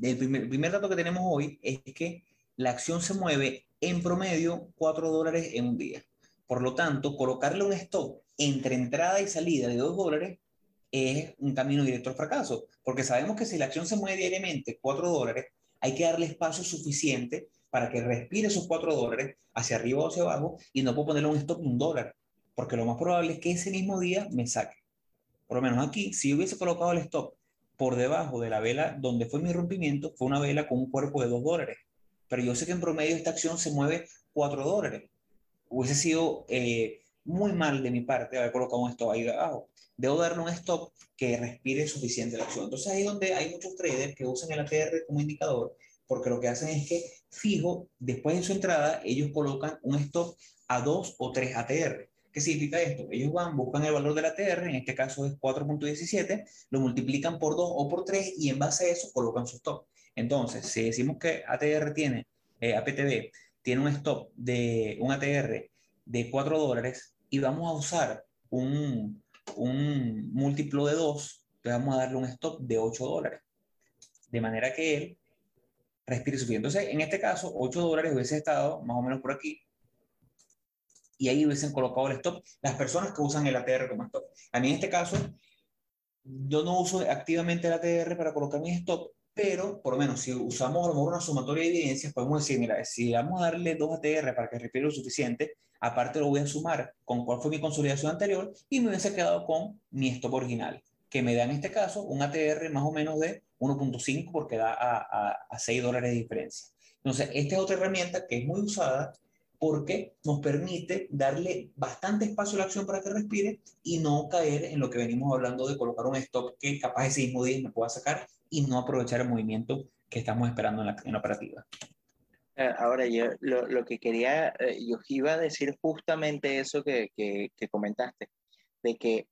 el primer, primer dato que tenemos hoy es que la acción se mueve en promedio 4 dólares en un día. Por lo tanto, colocarle un stop entre entrada y salida de 2 dólares es un camino directo al fracaso, porque sabemos que si la acción se mueve diariamente 4 dólares, hay que darle espacio suficiente para que respire esos 4 dólares hacia arriba o hacia abajo y no puedo ponerle un stop de un dólar, porque lo más probable es que ese mismo día me saque. Por lo menos aquí, si hubiese colocado el stop por debajo de la vela donde fue mi rompimiento, fue una vela con un cuerpo de 2 dólares. Pero yo sé que en promedio esta acción se mueve 4 dólares. Hubiese sido eh, muy mal de mi parte haber colocado un stop ahí abajo. Debo darle un stop que respire suficiente la acción. Entonces ahí es donde hay muchos traders que usan el ATR como indicador, porque lo que hacen es que fijo, después de su entrada, ellos colocan un stop a 2 o 3 ATR. ¿Qué significa esto? Ellos van, buscan el valor de la TR, en este caso es 4.17, lo multiplican por 2 o por 3 y en base a eso colocan su stop. Entonces, si decimos que ATR tiene, eh, APTB tiene un stop de un ATR de 4 dólares y vamos a usar un, un múltiplo de 2, le vamos a darle un stop de 8 dólares. De manera que él respire suficiente. Entonces, en este caso, 8 dólares hubiese estado más o menos por aquí, y ahí hubiesen colocado el stop las personas que usan el ATR como stop. A mí en este caso, yo no uso activamente el ATR para colocar mi stop, pero por lo menos si usamos a lo mejor una sumatoria de evidencias, podemos decir, mira, si vamos a darle dos ATR para que respire lo suficiente, aparte lo voy a sumar con cuál fue mi consolidación anterior y me hubiese quedado con mi stop original, que me da en este caso un ATR más o menos de 1.5 porque da a, a, a 6 dólares de diferencia. Entonces, esta es otra herramienta que es muy usada porque nos permite darle bastante espacio a la acción para que respire y no caer en lo que venimos hablando de colocar un stop que capaz ese mismo día me pueda sacar y no aprovechar el movimiento que estamos esperando en la, en operativa. Eh, ahora, yo lo, que quería, eh, yo iba a decir justamente eso que, que, comentaste, de que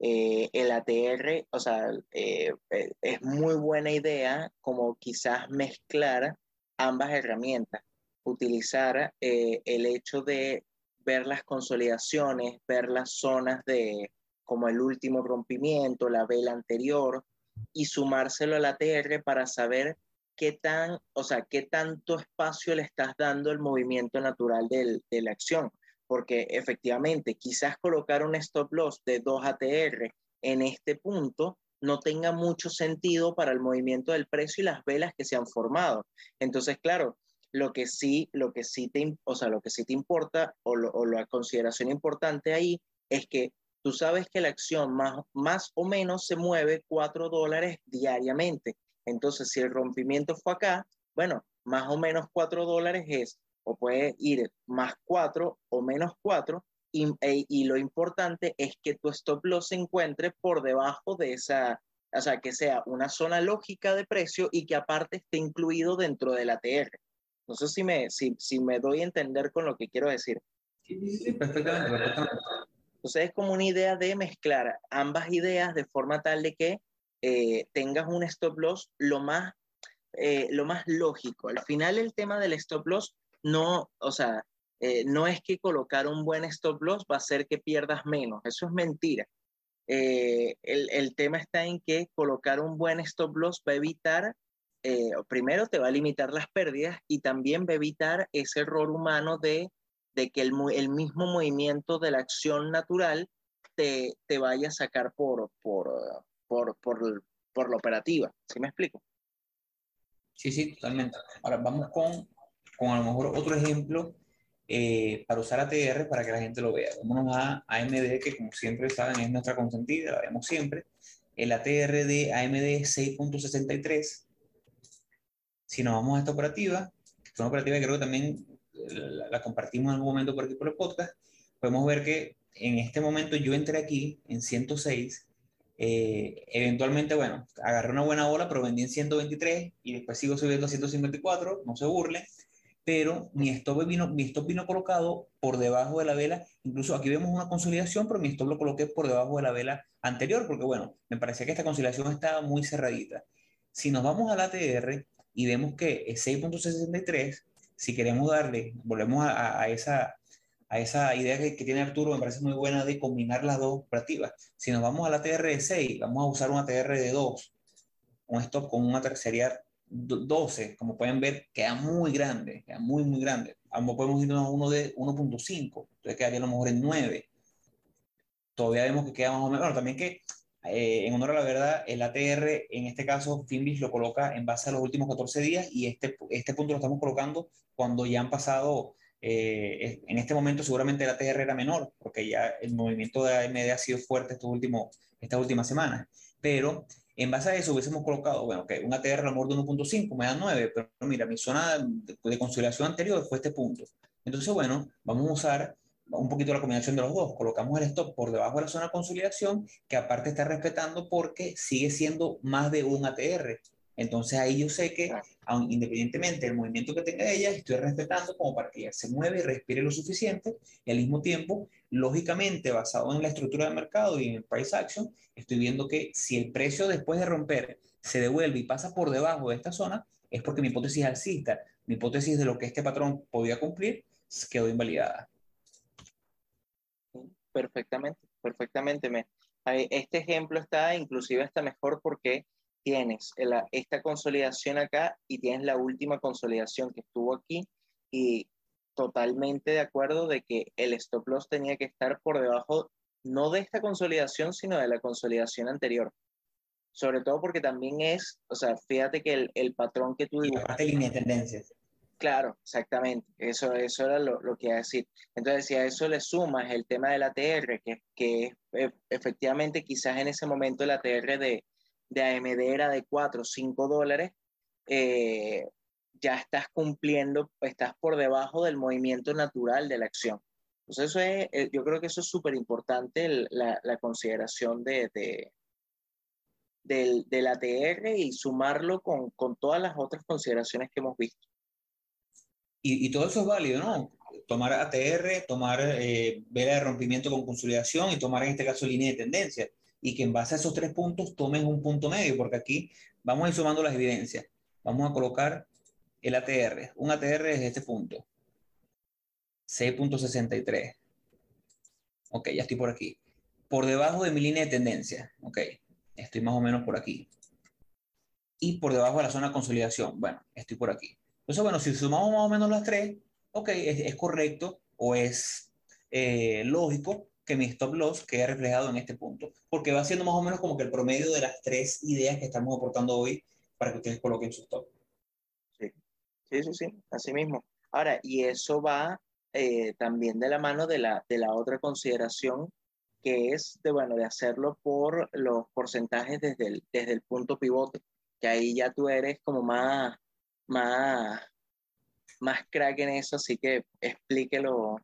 eh, el ATR, o sea, es muy buena idea como quizás mezclar ambas herramientas utilizar eh, el hecho de ver las consolidaciones, ver las zonas de como el último rompimiento, la vela anterior y sumárselo al ATR para saber qué tan, o sea, qué tanto espacio le estás dando el movimiento natural del, de la acción. Porque efectivamente, quizás colocar un stop loss de 2 ATR en este punto no tenga mucho sentido para el movimiento del precio y las velas que se han formado. Entonces, claro, lo que sí, lo que sí te, o sea, lo que sí te importa o, la consideración importante ahí es que tú sabes que la acción más, más o menos se mueve 4 dólares diariamente. Entonces, si el rompimiento fue acá, bueno, más o menos 4 dólares es, o puede ir más 4 o menos 4, y, e, y, lo importante es que tu stop loss se encuentre por debajo de esa, o sea, que sea una zona lógica de precio y que aparte esté incluido dentro del ATR. No sé si me, si, si me doy a entender con lo que quiero decir. Sí, sí, perfectamente, perfectamente. Entonces es como una idea de mezclar ambas ideas de forma tal de que eh, tengas un stop loss lo más, eh, lo más lógico. Al final el tema del stop loss no, o sea, eh, no es que colocar un buen stop loss va a hacer que pierdas menos. Eso es mentira. el, el tema está en que colocar un buen stop loss va a evitar eh, primero te va a limitar las pérdidas y también va a evitar ese error humano de, de que el, el, mismo movimiento de la acción natural te, te vaya a sacar por, por, por, por, por la operativa. ¿Sí me explico? Sí, sí, totalmente. Ahora vamos con, con a lo mejor otro ejemplo eh, para usar ATR para que la gente lo vea. Vámonos a AMD, que como siempre saben es nuestra consentida, la vemos siempre. El ATR de AMD 6.63 si nos vamos a esta operativa, que es una operativa que creo que también la, compartimos en algún momento por aquí por el podcast, podemos ver que en este momento yo entré aquí en 106 Eh, eventualmente, bueno, agarré una buena ola, pero vendí en 123 y después sigo subiendo a 154, no se burlen, pero mi stop vino, mi stop vino colocado por debajo de la vela, incluso aquí vemos una consolidación, pero mi stop lo coloqué por debajo de la vela anterior, porque bueno, me parecía que esta consolidación estaba muy cerradita. Si nos vamos al ATR y vemos que es 6.63, si queremos darle, volvemos a, a esa a esa idea que, que, tiene Arturo, me parece muy buena de combinar las dos operativas. Si nos vamos a la TR de 6, vamos a usar una TR de 2, un stop con una tercería 12, como pueden ver, queda muy grande, queda muy, muy grande. Ambos podemos irnos a uno de 1.5, entonces quedaría a lo mejor en 9. Todavía vemos que queda más o menos, bueno, también que eh, en honor a la verdad, el ATR, en este caso, Finbis lo coloca en base a los últimos 14 días y este, este punto lo estamos colocando cuando ya han pasado eh, en este momento seguramente la TR era menor, porque ya el movimiento de AMD ha sido fuerte estos últimos, estas últimas semanas. Pero en base a eso hubiésemos colocado, bueno, que una TR a lo mejor de 1.5 me da 9, pero mira, mi zona de consolidación anterior fue este punto. Entonces, bueno, vamos a usar un poquito la combinación de los dos. Colocamos el stop por debajo de la zona de consolidación, que aparte está respetando porque sigue siendo más de un ATR. Entonces ahí yo sé que, aun, independientemente del movimiento que tenga ella, estoy respetando como para que ella se mueva y respire lo suficiente. Y al mismo tiempo, lógicamente, basado en la estructura de mercado y en el price action, estoy viendo que si el precio después de romper se devuelve y pasa por debajo de esta zona, es porque mi hipótesis alcista, mi hipótesis de lo que este patrón podía cumplir, quedó invalidada. Perfectamente, perfectamente. Me, este ejemplo está inclusive hasta mejor porque tienes esta consolidación acá y tienes la última consolidación que estuvo aquí y totalmente de acuerdo de que el stop loss tenía que estar por debajo no de esta consolidación, sino de la consolidación anterior. Sobre todo porque también es, o sea, fíjate que el, el patrón que tú dibujas... línea de tendencias. Claro, exactamente. Eso, eso era lo, lo, que iba a decir. Entonces, si a eso le sumas el tema del ATR, que, que e, efectivamente quizás en ese momento el ATR de, de AMD era de 4 o 5 dólares, eh, ya estás cumpliendo, estás por debajo del movimiento natural de la acción. Entonces, eso es, eh, yo creo que eso es súper importante, la, la, consideración de, de del, del, ATR y sumarlo con, con, todas las otras consideraciones que hemos visto. Y, y todo eso es válido, ¿no? Tomar ATR, tomar eh, vela de rompimiento con consolidación y tomar en este caso línea de tendencia y que en base a esos tres puntos tomen un punto medio, porque aquí vamos a ir sumando las evidencias. Vamos a colocar el ATR. Un ATR es este punto. 6.63. Ok, ya estoy por aquí. Por debajo de mi línea de tendencia. Ok, estoy más o menos por aquí. Y por debajo de la zona de consolidación. Bueno, estoy por aquí. Entonces, bueno, si sumamos más o menos las tres, ok, es, correcto o es eh, lógico que mi stop loss quede reflejado en este punto, porque va siendo más o menos como que el promedio de las tres ideas que estamos aportando hoy para que ustedes coloquen su stop. Sí, sí, sí, sí, así mismo. Ahora, y eso va eh, también de la mano de la, de la otra consideración que es de, bueno, de hacerlo por los porcentajes desde el, desde el punto pivote, que ahí ya tú eres como más, más, más crack en eso, así que explíquelo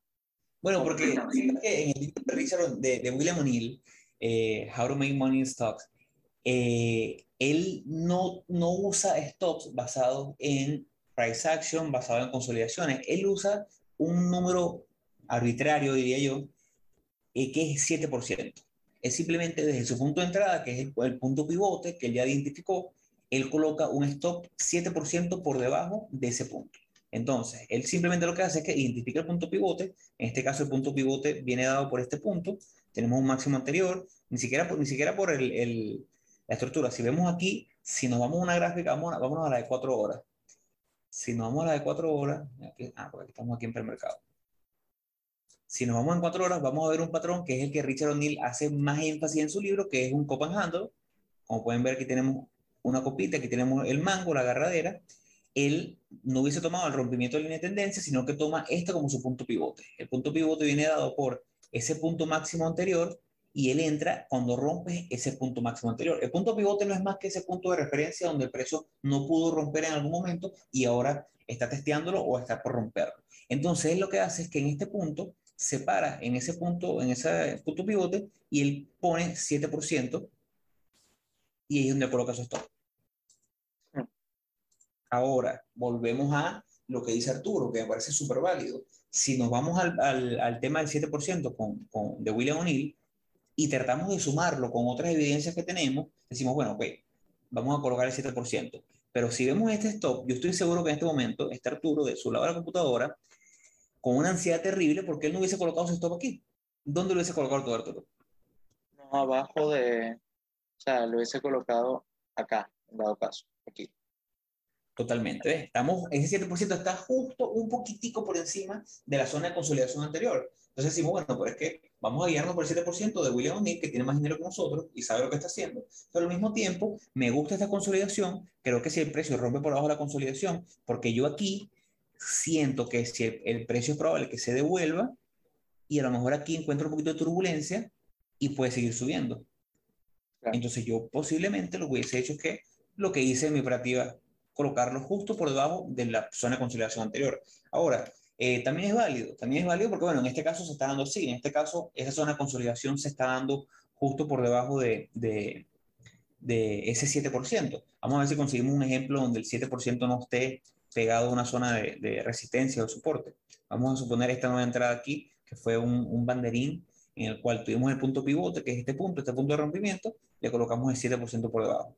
bueno, porque en el libro de, de, William O'Neill, eh, How to Make Money in Stocks, eh, él no, no usa stocks basados en price action, basado en consolidaciones. Él usa un número arbitrario, diría yo, eh, que es 7%. Es simplemente desde su punto de entrada, que es el, punto pivote que él ya identificó, él coloca un stop 7% por debajo de ese punto. Entonces, él simplemente lo que hace es que identifica el punto pivote, en este caso el punto pivote viene dado por este punto, tenemos un máximo anterior, ni siquiera por, ni siquiera por el, el, la estructura. Si vemos aquí, si nos vamos a una gráfica, vamos a la de 4 horas. Si nos vamos a la de 4 horas, aquí, ah, porque aquí estamos aquí en premercado. Si nos vamos en 4 horas, vamos a ver un patrón que es el que Richard O'Neill hace más énfasis en su libro, que es un cop and handle. Como pueden ver, aquí tenemos una copita, aquí tenemos el mango, la agarradera, él no hubiese tomado el rompimiento de línea de tendencia, sino que toma este como su punto pivote. El punto pivote viene dado por ese punto máximo anterior y él entra cuando rompe ese punto máximo anterior. El punto pivote no es más que ese punto de referencia donde el precio no pudo romper en algún momento y ahora está testeándolo o está por romperlo. Entonces, él lo que hace es que en este punto se para en ese punto, en ese punto pivote y él pone 7% y ahí es donde coloca su stop. Mm. Ahora, volvemos a lo que dice Arturo, que me parece súper válido. Si nos vamos al, al, al tema del 7% con, con, de William O'Neill y tratamos de sumarlo con otras evidencias que tenemos, decimos, bueno, ok, vamos a colocar el 7%. Pero si vemos este stop, yo estoy seguro que en este momento está Arturo de su lado de la computadora con una ansiedad terrible porque él no hubiese colocado su stop aquí. ¿Dónde lo hubiese colocado todo Arturo? No, abajo de, o sea, lo hubiese colocado acá, en dado caso, aquí. Totalmente. Estamos, ese 7% está justo un poquitico por encima de la zona de consolidación anterior. Entonces decimos, bueno, pues es que vamos a guiarnos por el 7% de William O'Neill, que tiene más dinero que nosotros y sabe lo que está haciendo. Pero al mismo tiempo, me gusta esta consolidación. Creo que si el precio rompe por abajo la consolidación, porque yo aquí siento que si el, precio es probable que se devuelva y a lo mejor aquí encuentro un poquito de turbulencia y puede seguir subiendo. Entonces yo posiblemente lo que hubiese hecho es que lo que hice en mi operativa, colocarlo justo por debajo de la zona de consolidación anterior. Ahora, eh, también es válido, también es válido porque, bueno, en este caso se está dando así, en este caso esa zona de consolidación se está dando justo por debajo de, de, de ese 7%. Vamos a ver si conseguimos un ejemplo donde el 7% no esté pegado a una zona de, resistencia o soporte. Vamos a suponer esta nueva entrada aquí, que fue un, un, banderín en el cual tuvimos el punto pivote, que es este punto, este punto de rompimiento, le colocamos el 7% por debajo.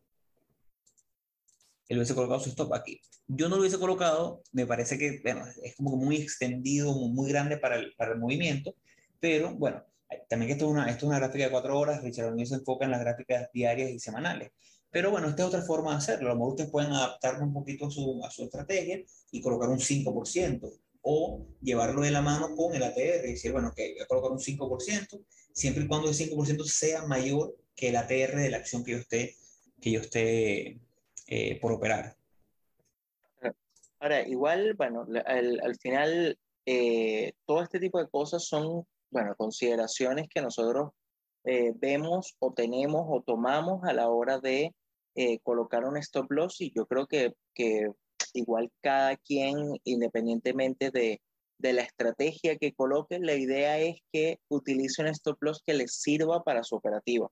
Él hubiese colocado su stop aquí. Yo no lo hubiese colocado, me parece que bueno, es como muy extendido, muy grande para el, para el movimiento, pero bueno, también que esto es, una, esto es una gráfica de cuatro horas, Richard O'Neill se enfoca en las gráficas diarias y semanales. Pero bueno, esta es otra forma de hacerlo. A lo mejor ustedes pueden adaptar un poquito a su, su estrategia y colocar un 5% o llevarlo de la mano con el ATR y decir, bueno, que voy a colocar un 5%, siempre y cuando el 5% sea mayor que el ATR de la acción que yo esté, que yo esté eh, por operar. Ahora, igual, bueno, al, al final, eh, todo este tipo de cosas son, bueno, consideraciones que nosotros eh, vemos o tenemos o tomamos a la hora de eh, colocar un stop loss y yo creo que, que igual cada quien, independientemente de, de, la estrategia que coloque, la idea es que utilice un stop loss que le sirva para su operativa.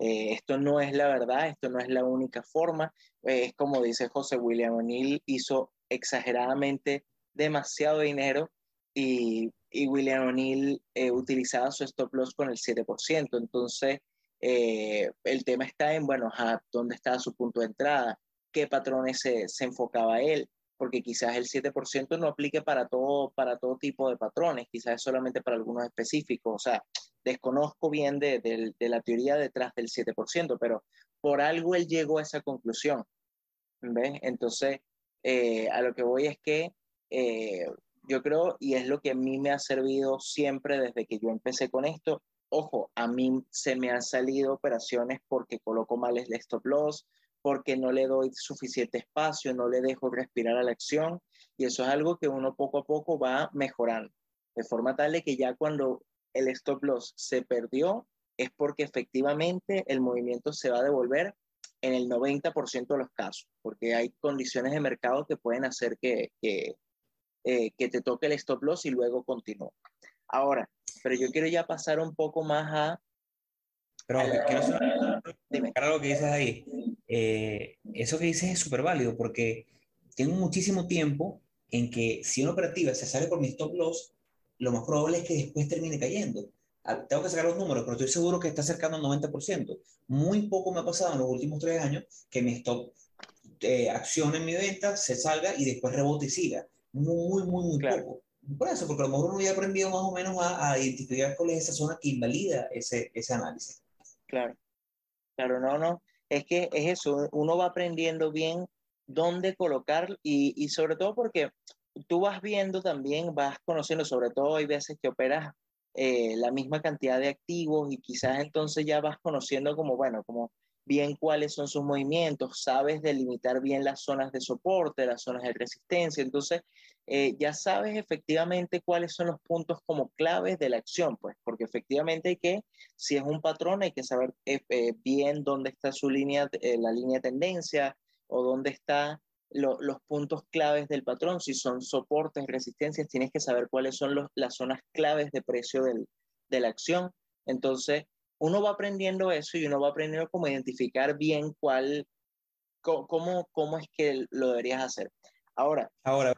Eh, esto no es la verdad, esto no es la única forma. Eh, es como dice José William O'Neill, hizo exageradamente demasiado dinero y, y William O'Neill utilizaba su stop loss con el 7%. Entonces, eh, el tema está en, bueno, dónde está su punto de entrada, qué patrones se, se enfocaba él, porque quizás el 7% no aplique para todo, para todo tipo de patrones, quizás es solamente para algunos específicos. O sea, desconozco bien de, la teoría detrás del 7%, pero por algo él llegó a esa conclusión. ¿Ves? Entonces, eh, a lo que voy es que eh, yo creo, y es lo que a mí me ha servido siempre desde que yo empecé con esto, ojo, a mí se me han salido operaciones porque coloco mal el stop loss, porque no le doy suficiente espacio, no le dejo respirar a la acción, y eso es algo que uno poco a poco va mejorando, de forma tal de que ya cuando el stop loss se perdió, es porque efectivamente el movimiento se va a devolver en el 90% de los casos, porque hay condiciones de mercado que pueden hacer que, que, eh, que te toque el stop loss y luego continúe. Ahora, pero yo quiero ya pasar un poco más a... Pero quiero saber lo que dices ahí. Eh, eso que dices es súper válido porque tengo muchísimo tiempo en que si una operativa se sale por mi stop loss, lo más probable es que después termine cayendo. Tengo que sacar los números, pero estoy seguro que está cercano al 90%. Muy poco me ha pasado en los últimos tres años que mi stop eh, acción en mi venta se salga y después rebote y siga. Muy, muy, muy poco. Por eso, porque a lo mejor uno ya aprendido más o menos a, a identificar cuál es esa zona que invalida ese, ese análisis. Claro, claro, no, no. Es que es eso, uno va aprendiendo bien dónde colocar y, y sobre todo porque tú vas viendo también, vas conociendo, sobre todo hay veces que operas eh, la misma cantidad de activos y quizás entonces ya vas conociendo como, bueno, como bien cuáles son sus movimientos, sabes delimitar bien las zonas de soporte, las zonas de resistencia, entonces eh, ya sabes efectivamente cuáles son los puntos como claves de la acción, pues, porque efectivamente hay que, si es un patrón, hay que saber eh, eh, bien dónde está su línea, la línea de tendencia o dónde están los puntos claves del patrón, si son soportes, resistencias, tienes que saber cuáles son las zonas claves de precio del, de la acción. Entonces, uno va aprendiendo eso y uno va aprendiendo cómo identificar bien cuál, cómo, cómo es que lo deberías hacer. Ahora. Ahora,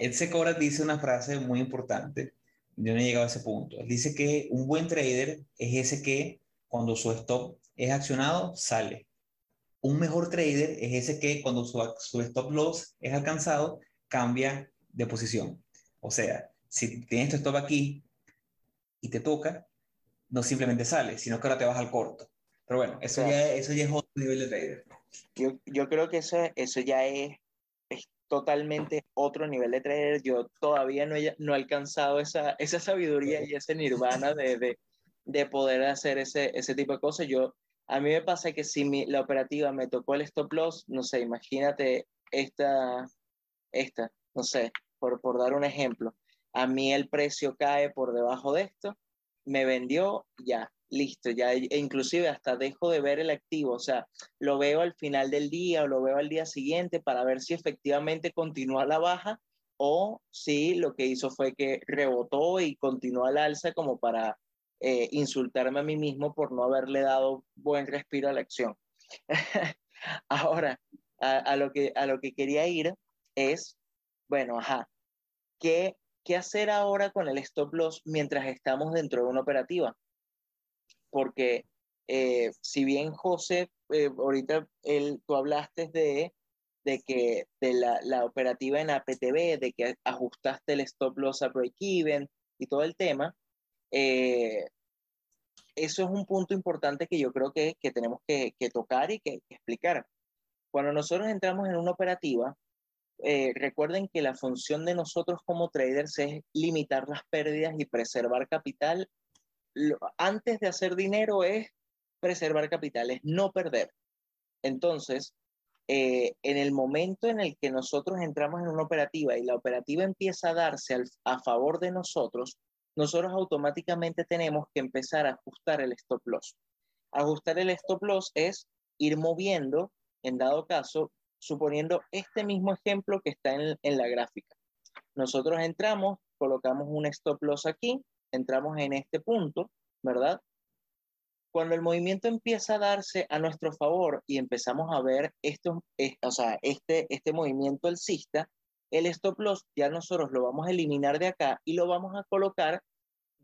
Ed Secora dice una frase muy importante. Yo no he llegado a ese punto. Él dice que un buen trader es ese que cuando su stop es accionado, sale. Un mejor trader es ese que cuando su, su stop loss es alcanzado, cambia de posición. O sea, si tienes tu stop aquí y te toca, no simplemente sale, sino que ahora te vas al corto. Pero bueno, eso, ya, eso ya es otro nivel de trader. Yo, yo creo que eso, eso ya es, totalmente otro nivel de trader. Yo todavía no he, no alcanzado esa, esa sabiduría y ese nirvana de, de, de, poder hacer ese, ese tipo de cosas. Yo, a mí me pasa que si mi, la operativa me tocó el stop loss, no sé, imagínate esta, esta, no sé, por, por dar un ejemplo. A mí el precio cae por debajo de esto, me vendió, ya, listo, ya, e inclusive hasta dejo de ver el activo, o sea, lo veo al final del día o lo veo al día siguiente para ver si efectivamente continúa la baja o si lo que hizo fue que rebotó y continuó al alza como para eh, insultarme a mí mismo por no haberle dado buen respiro a la acción. Ahora, a, lo que, a lo que quería ir es, bueno, ajá, ¿qué, ¿qué hacer ahora con el stop loss mientras estamos dentro de una operativa? Porque eh, si bien José, eh, ahorita él, tú hablaste de, de que de la, la, operativa en APTV, de que ajustaste el stop loss a break-even y todo el tema, eh, eso es un punto importante que yo creo que, que tenemos que, que, tocar y que, que explicar. Cuando nosotros entramos en una operativa, eh, recuerden que la función de nosotros como traders es limitar las pérdidas y preservar capital. antes de hacer dinero es preservar capital, es no perder. Entonces, eh, en el momento en el que nosotros entramos en una operativa y la operativa empieza a darse a favor de nosotros, nosotros automáticamente tenemos que empezar a ajustar el stop loss. Ajustar el stop loss es ir moviendo, en dado caso, suponiendo este mismo ejemplo que está en, la gráfica. Nosotros entramos, colocamos un stop loss aquí, entramos en este punto, ¿verdad? Cuando el movimiento empieza a darse a nuestro favor y empezamos a ver esto, o sea, este, este movimiento alcista, el stop loss ya nosotros lo vamos a eliminar de acá y lo vamos a colocar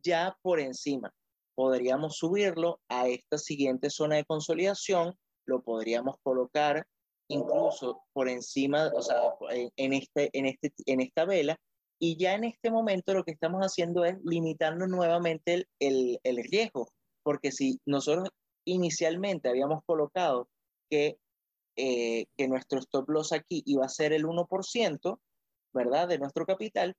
ya por encima. Podríamos subirlo a esta siguiente zona de consolidación, lo podríamos colocar incluso por encima, o sea, en, este, en, este, en esta vela, y ya en este momento lo que estamos haciendo es limitando nuevamente el, el, el riesgo, porque si nosotros inicialmente habíamos colocado que, eh, que nuestro stop loss aquí iba a ser el 1%, ¿verdad? De nuestro capital,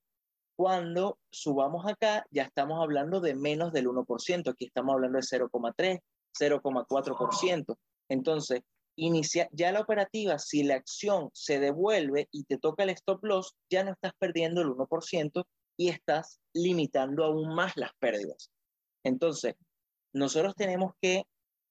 cuando subamos acá ya estamos hablando de menos del 1%, aquí estamos hablando de 0,3, 0,4%. Entonces, inicia, ya la operativa, si la acción se devuelve y te toca el stop loss, ya no estás perdiendo el 1% y estás limitando aún más las pérdidas. Entonces, nosotros tenemos que,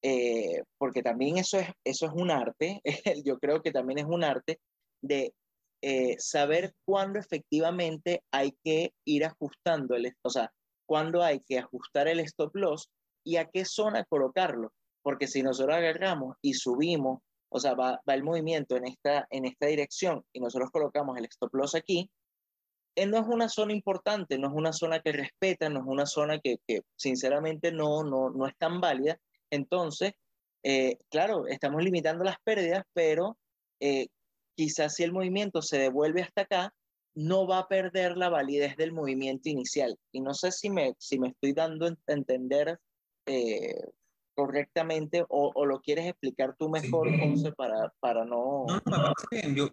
eh, porque también eso es, eso es un arte, yo creo que también es un arte de eh, saber cuándo efectivamente hay que ir ajustando, el, o sea, cuándo hay que ajustar el stop loss y a qué zona colocarlo porque si nosotros agarramos y subimos, o sea, va, va, el movimiento en esta, en esta dirección y nosotros colocamos el stop loss aquí, él no es una zona importante, no es una zona que respeta, no es una zona que, que sinceramente no, no, no es tan válida. Entonces, eh, claro, estamos limitando las pérdidas, pero eh, quizás si el movimiento se devuelve hasta acá, no va a perder la validez del movimiento inicial. Y no sé si me, si me estoy dando a entender eh, correctamente o, o, lo quieres explicar tú mejor, sí. José, para, para no... No, no, me parece bien. Yo,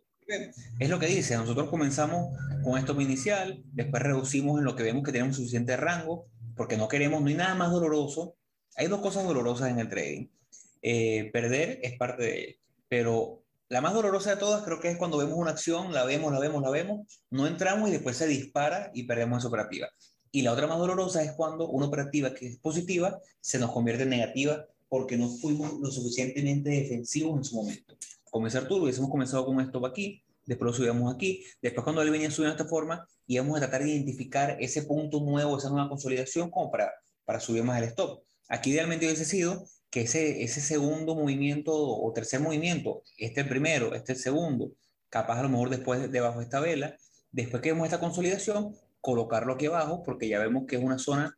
es lo que dice, nosotros comenzamos con esto inicial, después reducimos en lo que vemos que tenemos suficiente rango, porque no queremos, no hay nada más doloroso. Hay dos cosas dolorosas en el trading. Eh, perder es parte de él, pero la más dolorosa de todas creo que es cuando vemos una acción, la vemos, la vemos, la vemos, no entramos y después se dispara y perdemos esa operativa. Y la otra más dolorosa es cuando una operativa que es positiva se nos convierte en negativa porque no fuimos lo suficientemente defensivos en su momento. Comenzar tú, hubiésemos comenzado con esto aquí, después lo subíamos aquí, después cuando él venía subiendo de esta forma, íbamos a tratar de identificar ese punto nuevo, esa nueva consolidación como para, para subir más el stop. Aquí idealmente hubiese sido que ese, ese segundo movimiento o tercer movimiento, este el primero, este el segundo, capaz a lo mejor después debajo de esta vela, después que vemos esta consolidación, colocarlo aquí abajo, porque ya vemos que es una zona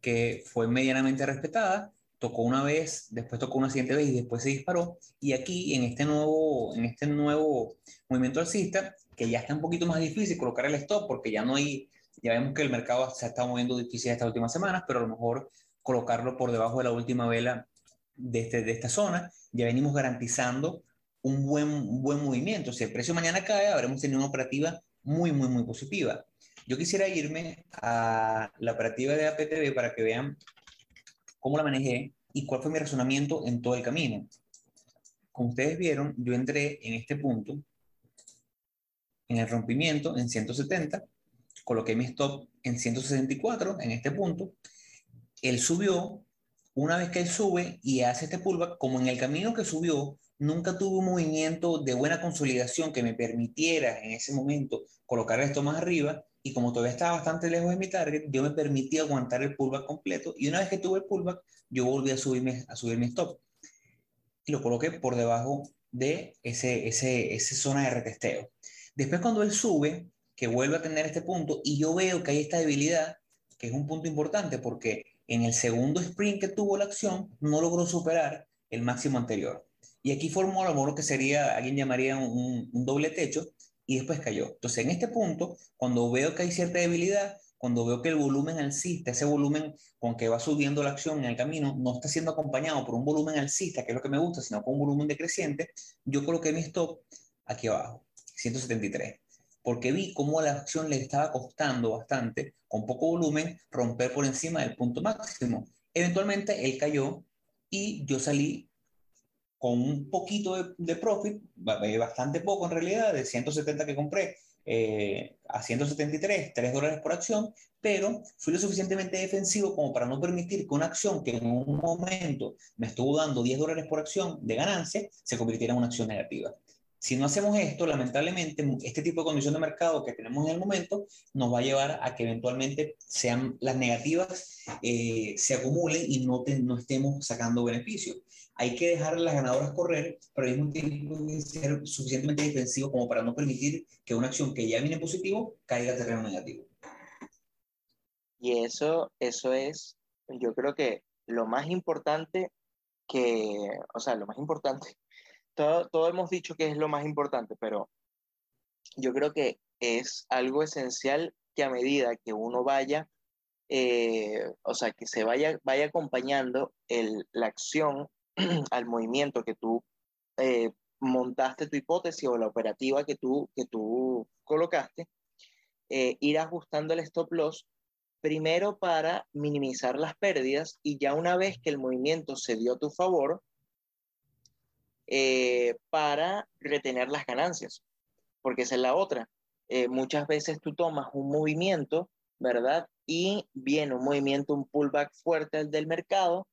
que fue medianamente respetada, tocó una vez, después tocó una siguiente vez y después se disparó. Y aquí en este nuevo, en este nuevo movimiento alcista, que ya está un poquito más difícil colocar el stop porque ya no hay, ya vemos que el mercado se ha estado moviendo difícil estas últimas semanas, pero a lo mejor colocarlo por debajo de la última vela de, este, de esta zona, ya venimos garantizando un buen, un buen movimiento. Si el precio mañana cae, habremos tenido una operativa muy, muy, muy positiva. Yo quisiera irme a la operativa de APTV para que vean cómo la manejé y cuál fue mi razonamiento en todo el camino. Como ustedes vieron, yo entré en este punto, en el rompimiento, en 170, coloqué mi stop en 164, en este punto, él subió, una vez que él sube y hace este pullback, como en el camino que subió, nunca tuvo un movimiento de buena consolidación que me permitiera en ese momento colocar esto más arriba, y como todavía estaba bastante lejos de mi target, yo me permití aguantar el pullback completo y una vez que tuve el pullback, yo volví a, subirme, a subir mi stop y lo coloqué por debajo de ese, ese, esa zona de retesteo. Después cuando él sube, que vuelve a tener este punto y yo veo que hay esta debilidad, que es un punto importante porque en el segundo sprint que tuvo la acción no logró superar el máximo anterior. Y aquí formó a lo que sería, alguien llamaría un, un doble techo, y después cayó. Entonces, en este punto, cuando veo que hay cierta debilidad, cuando veo que el volumen alcista, ese volumen con que va subiendo la acción en el camino, no está siendo acompañado por un volumen alcista, que es lo que me gusta, sino con un volumen decreciente, yo coloqué mi stop aquí abajo, 173, porque vi cómo la acción le estaba costando bastante, con poco volumen, romper por encima del punto máximo. Eventualmente él cayó y yo salí con un poquito de, profit, eh, bastante poco en realidad, de 170 que compré eh, a 173, 3 dólares por acción, pero fui lo suficientemente defensivo como para no permitir que una acción que en un momento me estuvo dando 10 dólares por acción de ganancia se convirtiera en una acción negativa. Si no hacemos esto, lamentablemente, este tipo de condición de mercado que tenemos en el momento nos va a llevar a que eventualmente sean las negativas, eh, se acumulen y no, no estemos sacando beneficios hay que dejar a las ganadoras correr, pero al mismo tiempo hay que ser suficientemente defensivo como para no permitir que una acción que ya viene positivo caiga a terreno negativo. Y eso, eso es, yo creo que lo más importante que, o sea, lo más importante, todo, todo hemos dicho que es lo más importante, pero yo creo que es algo esencial que a medida que uno vaya, eh, o sea, que se vaya, vaya acompañando el, la acción al movimiento que tú eh, montaste tu hipótesis o la operativa que tú, que tú colocaste, eh, ir ajustando el stop loss primero para minimizar las pérdidas y ya una vez que el movimiento se dio a tu favor, eh, para retener las ganancias, porque esa es la otra. muchas veces tú tomas un movimiento, ¿verdad? Y viene un movimiento, un pullback fuerte del mercado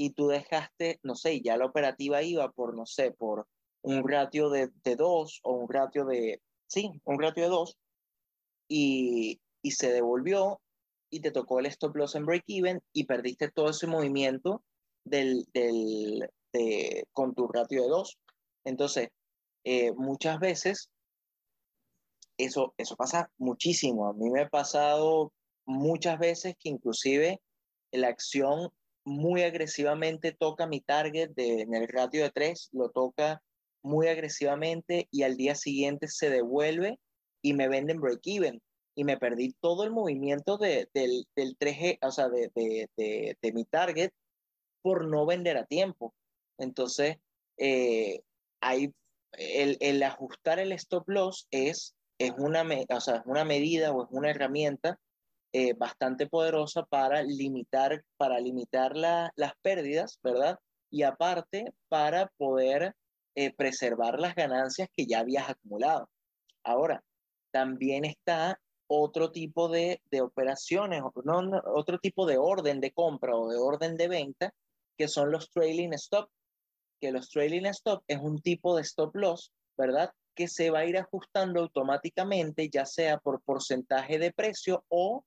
y tú dejaste, no sé, ya la operativa iba por, no sé, por un ratio de, de dos o un ratio de, sí, un ratio de dos y, y se devolvió y te tocó el stop loss en break even y perdiste todo ese movimiento del, del, de, con tu ratio de dos. Entonces, eh, muchas veces eso, eso pasa muchísimo. A mí me ha pasado muchas veces que inclusive la acción muy agresivamente toca mi target de, en el ratio de 3, lo toca muy agresivamente y al día siguiente se devuelve y me venden break-even y me perdí todo el movimiento de, del, del 3G, o sea, de, de, de, mi target por no vender a tiempo. Entonces, eh, el, el, ajustar el stop loss es, es, una, o sea, es una medida o es una herramienta eh, bastante poderosa para limitar, para limitar las pérdidas, ¿verdad? Y aparte, para poder eh, preservar las ganancias que ya habías acumulado. Ahora, también está otro tipo de, de operaciones, no, otro tipo de orden de compra o de orden de venta, que son los trailing stop, que los trailing stop es un tipo de stop loss, ¿verdad? Que se va a ir ajustando automáticamente, ya sea por porcentaje de precio o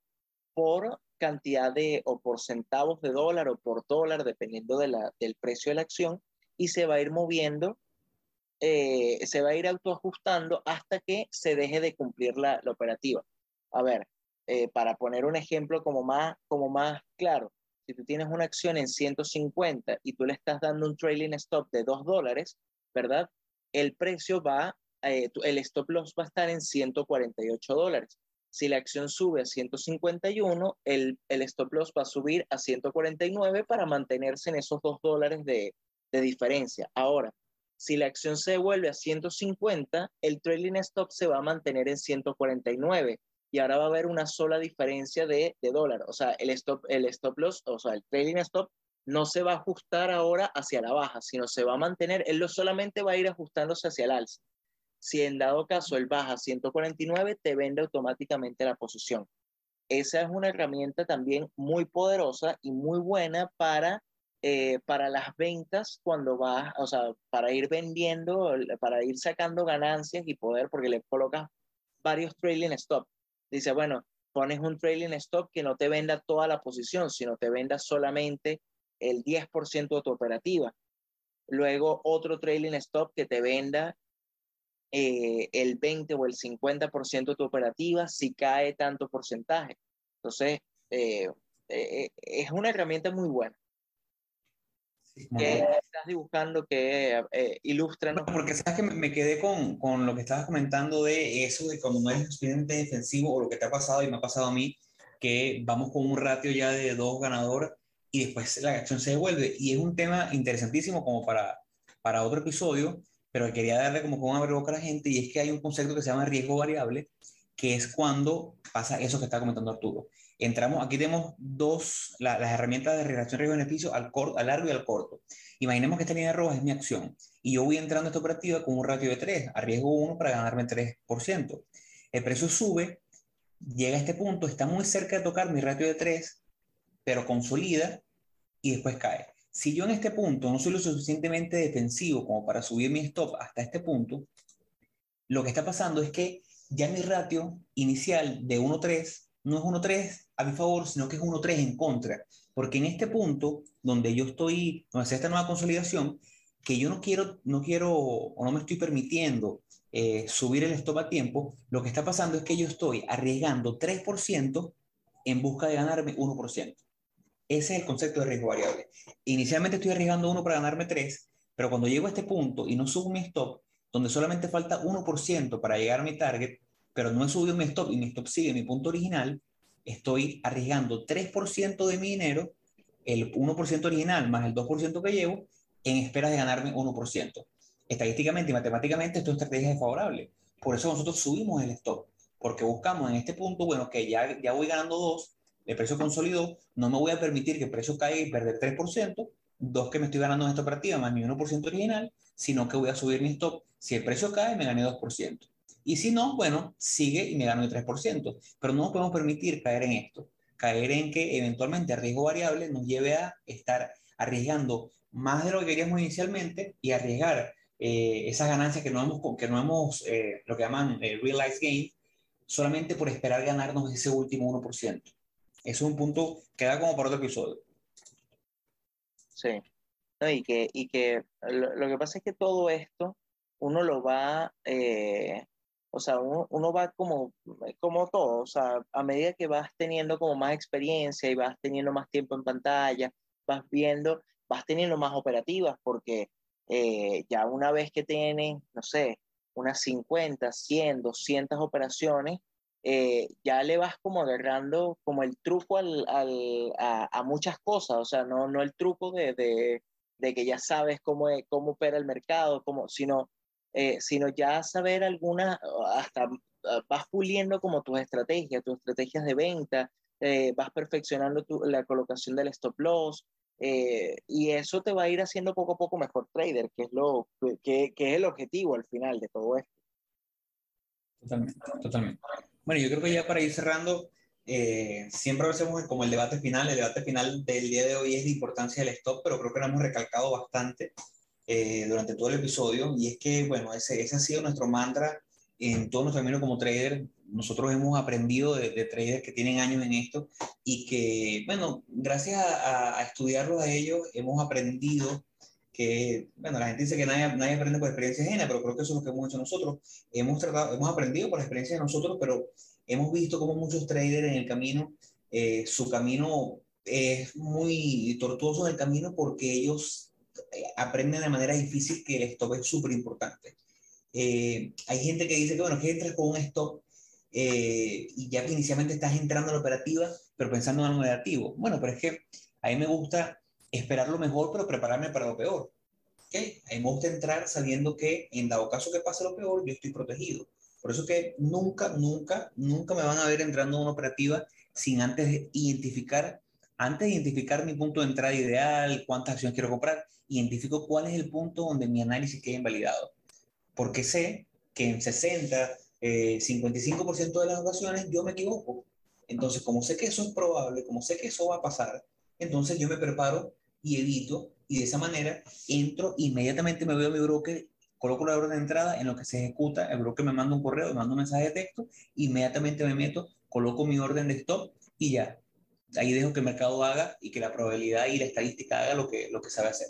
por cantidad de, o por centavos de dólar o por dólar, dependiendo de la, del precio de la acción, y se va a ir moviendo, eh, se va a ir autoajustando hasta que se deje de cumplir la, operativa. A ver, eh, para poner un ejemplo como más, como más claro, si tú tienes una acción en 150 y tú le estás dando un trailing stop de 2 dólares, ¿verdad? El precio va, eh, el stop loss va a estar en 148 dólares. Si la acción sube a 151, el, el stop loss va a subir a 149 para mantenerse en esos 2 dólares de, de diferencia. Ahora, si la acción se devuelve a 150, el trailing stop se va a mantener en 149 y ahora va a haber una sola diferencia de, de dólar. O sea, el stop, el stop loss, o sea, el trading stop no se va a ajustar ahora hacia la baja, sino se va a mantener, él lo solamente va a ir ajustándose hacia el alza. Si en dado caso él baja 149, te vende automáticamente la posición. Esa es una herramienta también muy poderosa y muy buena para, eh, para las ventas cuando vas, o sea, para ir vendiendo, para ir sacando ganancias y poder, porque le colocas varios trailing stop dice, bueno, pones un trailing stop que no te venda toda la posición, sino te venda solamente el 10% de tu operativa. Luego otro trailing stop que te venda eh, el 20 o el 50% de tu operativa si cae tanto porcentaje. Entonces, eh, eh, es una herramienta muy buena que estás dibujando que eh, ilustra? porque sabes que me quedé con, con, lo que estabas comentando de eso, de cuando no eres estudiante defensivo o lo que te ha pasado y me ha pasado a mí, que vamos con un ratio ya de dos ganadores y después la acción se devuelve. Y es un tema interesantísimo como para, para otro episodio, pero quería darle como con una boca a la gente y es que hay un concepto que se llama riesgo variable, que es cuando pasa eso que está comentando Arturo entramos, aquí tenemos dos, las herramientas de relación riesgo-beneficio al, al largo y al corto. Imaginemos que esta línea roja es mi acción y yo voy entrando a esta operativa con un ratio de 3, a riesgo 1 para ganarme 3%. El precio sube, llega a este punto, está muy cerca de tocar mi ratio de 3, pero consolida y después cae. Si yo en este punto no soy lo suficientemente defensivo como para subir mi stop hasta este punto, lo que está pasando es que ya mi ratio inicial de 1.3 no es 1.3 a mi favor, sino que es 1.3 en contra. Porque en este punto, donde yo estoy, donde hace esta nueva consolidación, que yo no quiero, no quiero o no me estoy permitiendo eh, subir el stop a tiempo, lo que está pasando es que yo estoy arriesgando 3% en busca de ganarme 1%. Ese es el concepto de riesgo variable. Inicialmente estoy arriesgando 1 para ganarme 3, pero cuando llego a este punto y no subo mi stop, donde solamente falta 1% para llegar a mi target, pero no he subido mi stop y mi stop sigue mi punto original, estoy arriesgando 3% de mi dinero, el 1% original más el 2% que llevo, en espera de ganarme 1%. Estadísticamente y matemáticamente esto es estrategia desfavorable. Por eso nosotros subimos el stop, porque buscamos en este punto, bueno, que ya, ya voy ganando 2, el precio consolidó, no me voy a permitir que el precio caiga y perder 3%, dos que me estoy ganando en esta operativa más mi 1% original, sino que voy a subir mi stop. Si el precio cae, me gané 2%. Y si no, bueno, sigue y me gano el 3%. Pero no podemos permitir caer en esto, caer en que eventualmente el riesgo variable nos lleve a estar arriesgando más de lo que queríamos inicialmente y arriesgar eh, esas ganancias que no hemos, que no hemos eh, lo que llaman eh, realized gain, solamente por esperar ganarnos ese último 1%. Es un punto que da como para otro episodio. Sí. y que, y que lo, que pasa es que todo esto uno lo va o sea, uno, va como, como todo, o sea, a medida que vas teniendo como más experiencia y vas teniendo más tiempo en pantalla, vas viendo, vas teniendo más operativas, porque eh, ya una vez que tienes, no sé, unas 50, 100, 200 operaciones, eh, ya le vas como agarrando como el truco al, al, a, muchas cosas, o sea, no, no el truco de, de, que ya sabes cómo, cómo opera el mercado, cómo, sino eh, sino ya saber algunas, hasta ah, vas puliendo como tus estrategias, tus estrategias de venta, eh, vas perfeccionando tu, la colocación del stop loss, y eso te va a ir haciendo poco a poco mejor trader, que es, lo, que, que es el objetivo al final de todo esto. Totalmente, totalmente. Bueno, yo creo que ya para ir cerrando, siempre hacemos como el debate final. El debate final del día de hoy es la importancia del stop, pero creo que lo hemos recalcado bastante. Eh, durante todo el episodio y es que, bueno, ese, ese ha sido nuestro mantra en todo nuestro camino como trader, nosotros hemos aprendido de, traders que tienen años en esto y que, bueno, gracias a, a estudiarlos a ellos, hemos aprendido que, bueno, la gente dice que nadie, nadie aprende por experiencia ajena, pero creo que eso es lo que hemos hecho nosotros. Hemos, tratado, hemos aprendido por la experiencia de nosotros, pero hemos visto como muchos traders en el camino, eh, su camino es muy tortuoso en el camino porque ellos eh, aprenden de manera difícil que el stop es súper importante. Eh, hay gente que dice que, bueno, que entras con un stop y ya que inicialmente estás entrando en la operativa, pero pensando en algo negativo. Bueno, pero es que a mí me gusta esperar lo mejor, pero prepararme para lo peor. ¿Okay? A mí me gusta entrar sabiendo que en dado caso que pase lo peor, yo estoy protegido. Por eso que nunca, nunca, nunca me van a ver entrando en una operativa sin antes identificar, antes de identificar mi punto de entrada ideal, cuántas acciones quiero comprar, identifico cuál es el punto donde mi análisis queda invalidado. Porque sé que en 60, 55% eh, de las ocasiones yo me equivoco. Entonces, como sé que eso es probable, como sé que eso va a pasar, entonces yo me preparo y evito, y de esa manera entro, inmediatamente me veo a mi broker, coloco la orden de entrada, en lo que se ejecuta, el broker me manda un correo, me manda un mensaje de texto, inmediatamente me meto, coloco mi orden de stop y ya. Ahí dejo que el mercado haga y que la probabilidad y la estadística haga lo que, lo que sabe hacer.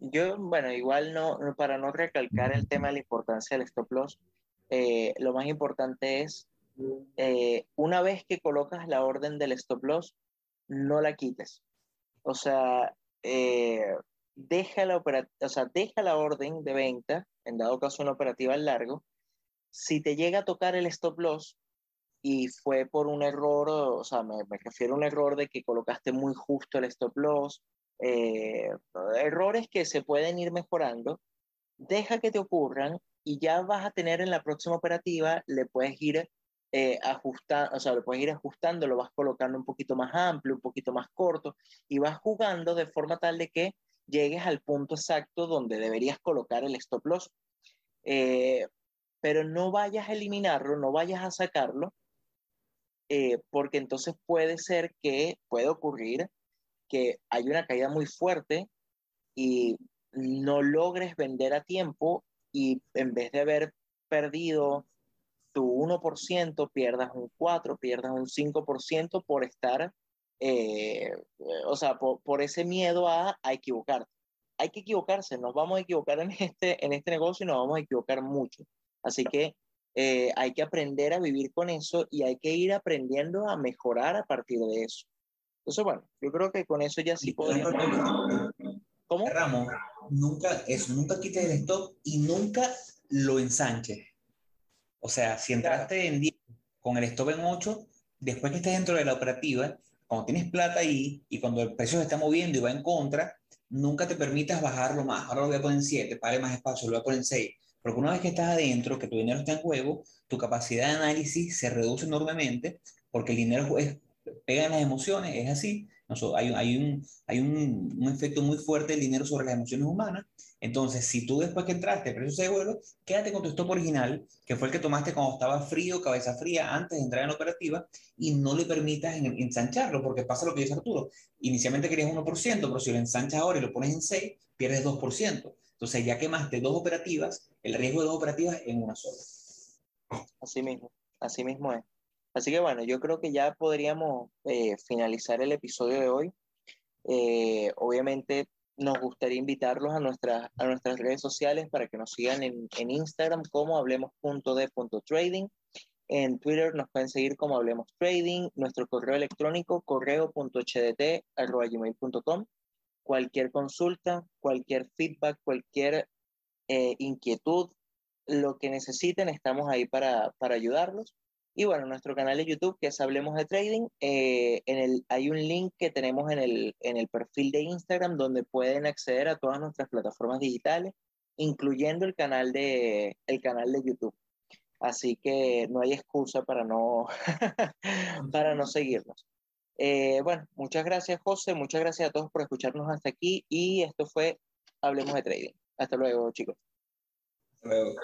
Yo, bueno, igual no, para no recalcar el tema de la importancia del stop loss, eh, lo más importante es, eh, una vez que colocas la orden del stop loss, no la quites. O sea, eh, deja, la o sea, deja la orden de venta, en dado caso una operativa largo. Si te llega a tocar el stop loss y fue por un error, o sea, me, refiero a un error de que colocaste muy justo el stop loss, eh, errores que se pueden ir mejorando, deja que te ocurran y ya vas a tener en la próxima operativa, le puedes ir eh, o sea, lo puedes ir ajustando, lo vas colocando un poquito más amplio, un poquito más corto, y vas jugando de forma tal de que llegues al punto exacto donde deberías colocar el stop loss. Eh, pero no vayas a eliminarlo, no vayas a sacarlo, eh, porque entonces puede ser que, puede ocurrir que hay una caída muy fuerte y no logres vender a tiempo y en vez de haber perdido tu 1% pierdas un 4, pierdas un 5% por estar, eh, o sea, por, ese miedo a, a, equivocarte. Hay que equivocarse, nos vamos a equivocar en este, en este negocio y nos vamos a equivocar mucho. Así que eh, hay que aprender a vivir con eso y hay que ir aprendiendo a mejorar a partir de eso. Entonces, bueno, yo creo que con eso ya sí podemos... ¿Cómo? Ramos, nunca, eso, nunca quites el stop y nunca lo ensanches. O sea, si entraste en 10 con el stop en 8, después que estés dentro de la operativa, cuando tienes plata ahí y cuando el precio se está moviendo y va en contra, nunca te permitas bajarlo más. Ahora lo voy a poner en 7, para más espacio, lo voy a poner en 6. Porque una vez que estás adentro, que tu dinero está en juego, tu capacidad de análisis se reduce enormemente porque el dinero es, pega en las emociones, es así. hay, hay, un, hay un, un, efecto muy fuerte del dinero sobre las emociones humanas entonces, si tú después que entraste, precio se devuelve, quédate con tu stop original, que fue el que tomaste cuando estaba frío, cabeza fría, antes de entrar en la operativa, y no le permitas ensancharlo, porque pasa lo que dice Arturo. Inicialmente querías 1%, pero si lo ensanchas ahora y lo pones en 6, pierdes 2%. Entonces, ya quemaste dos operativas, el riesgo de dos operativas en una sola. Así mismo, así mismo es. Así que bueno, yo creo que ya podríamos eh, finalizar el episodio de hoy. Eh, obviamente nos gustaría invitarlos a, nuestras a nuestras redes sociales para que nos sigan en, en Instagram como hablemos.de.trading. En Twitter nos pueden seguir como Hablemos Trading, nuestro correo electrónico correo.hdt.gmail.com. Cualquier consulta, cualquier feedback, cualquier eh, inquietud, lo que necesiten, estamos ahí para, para ayudarlos. Y bueno, nuestro canal de YouTube, que es Hablemos de Trading, eh, en el, hay un link que tenemos en el, en el perfil de Instagram donde pueden acceder a todas nuestras plataformas digitales, incluyendo el canal de, el canal de YouTube. Así que no hay excusa para no, para no seguirnos. Eh, bueno, muchas gracias José, muchas gracias a todos por escucharnos hasta aquí y esto fue Hablemos de Trading. Hasta luego chicos. Hasta luego.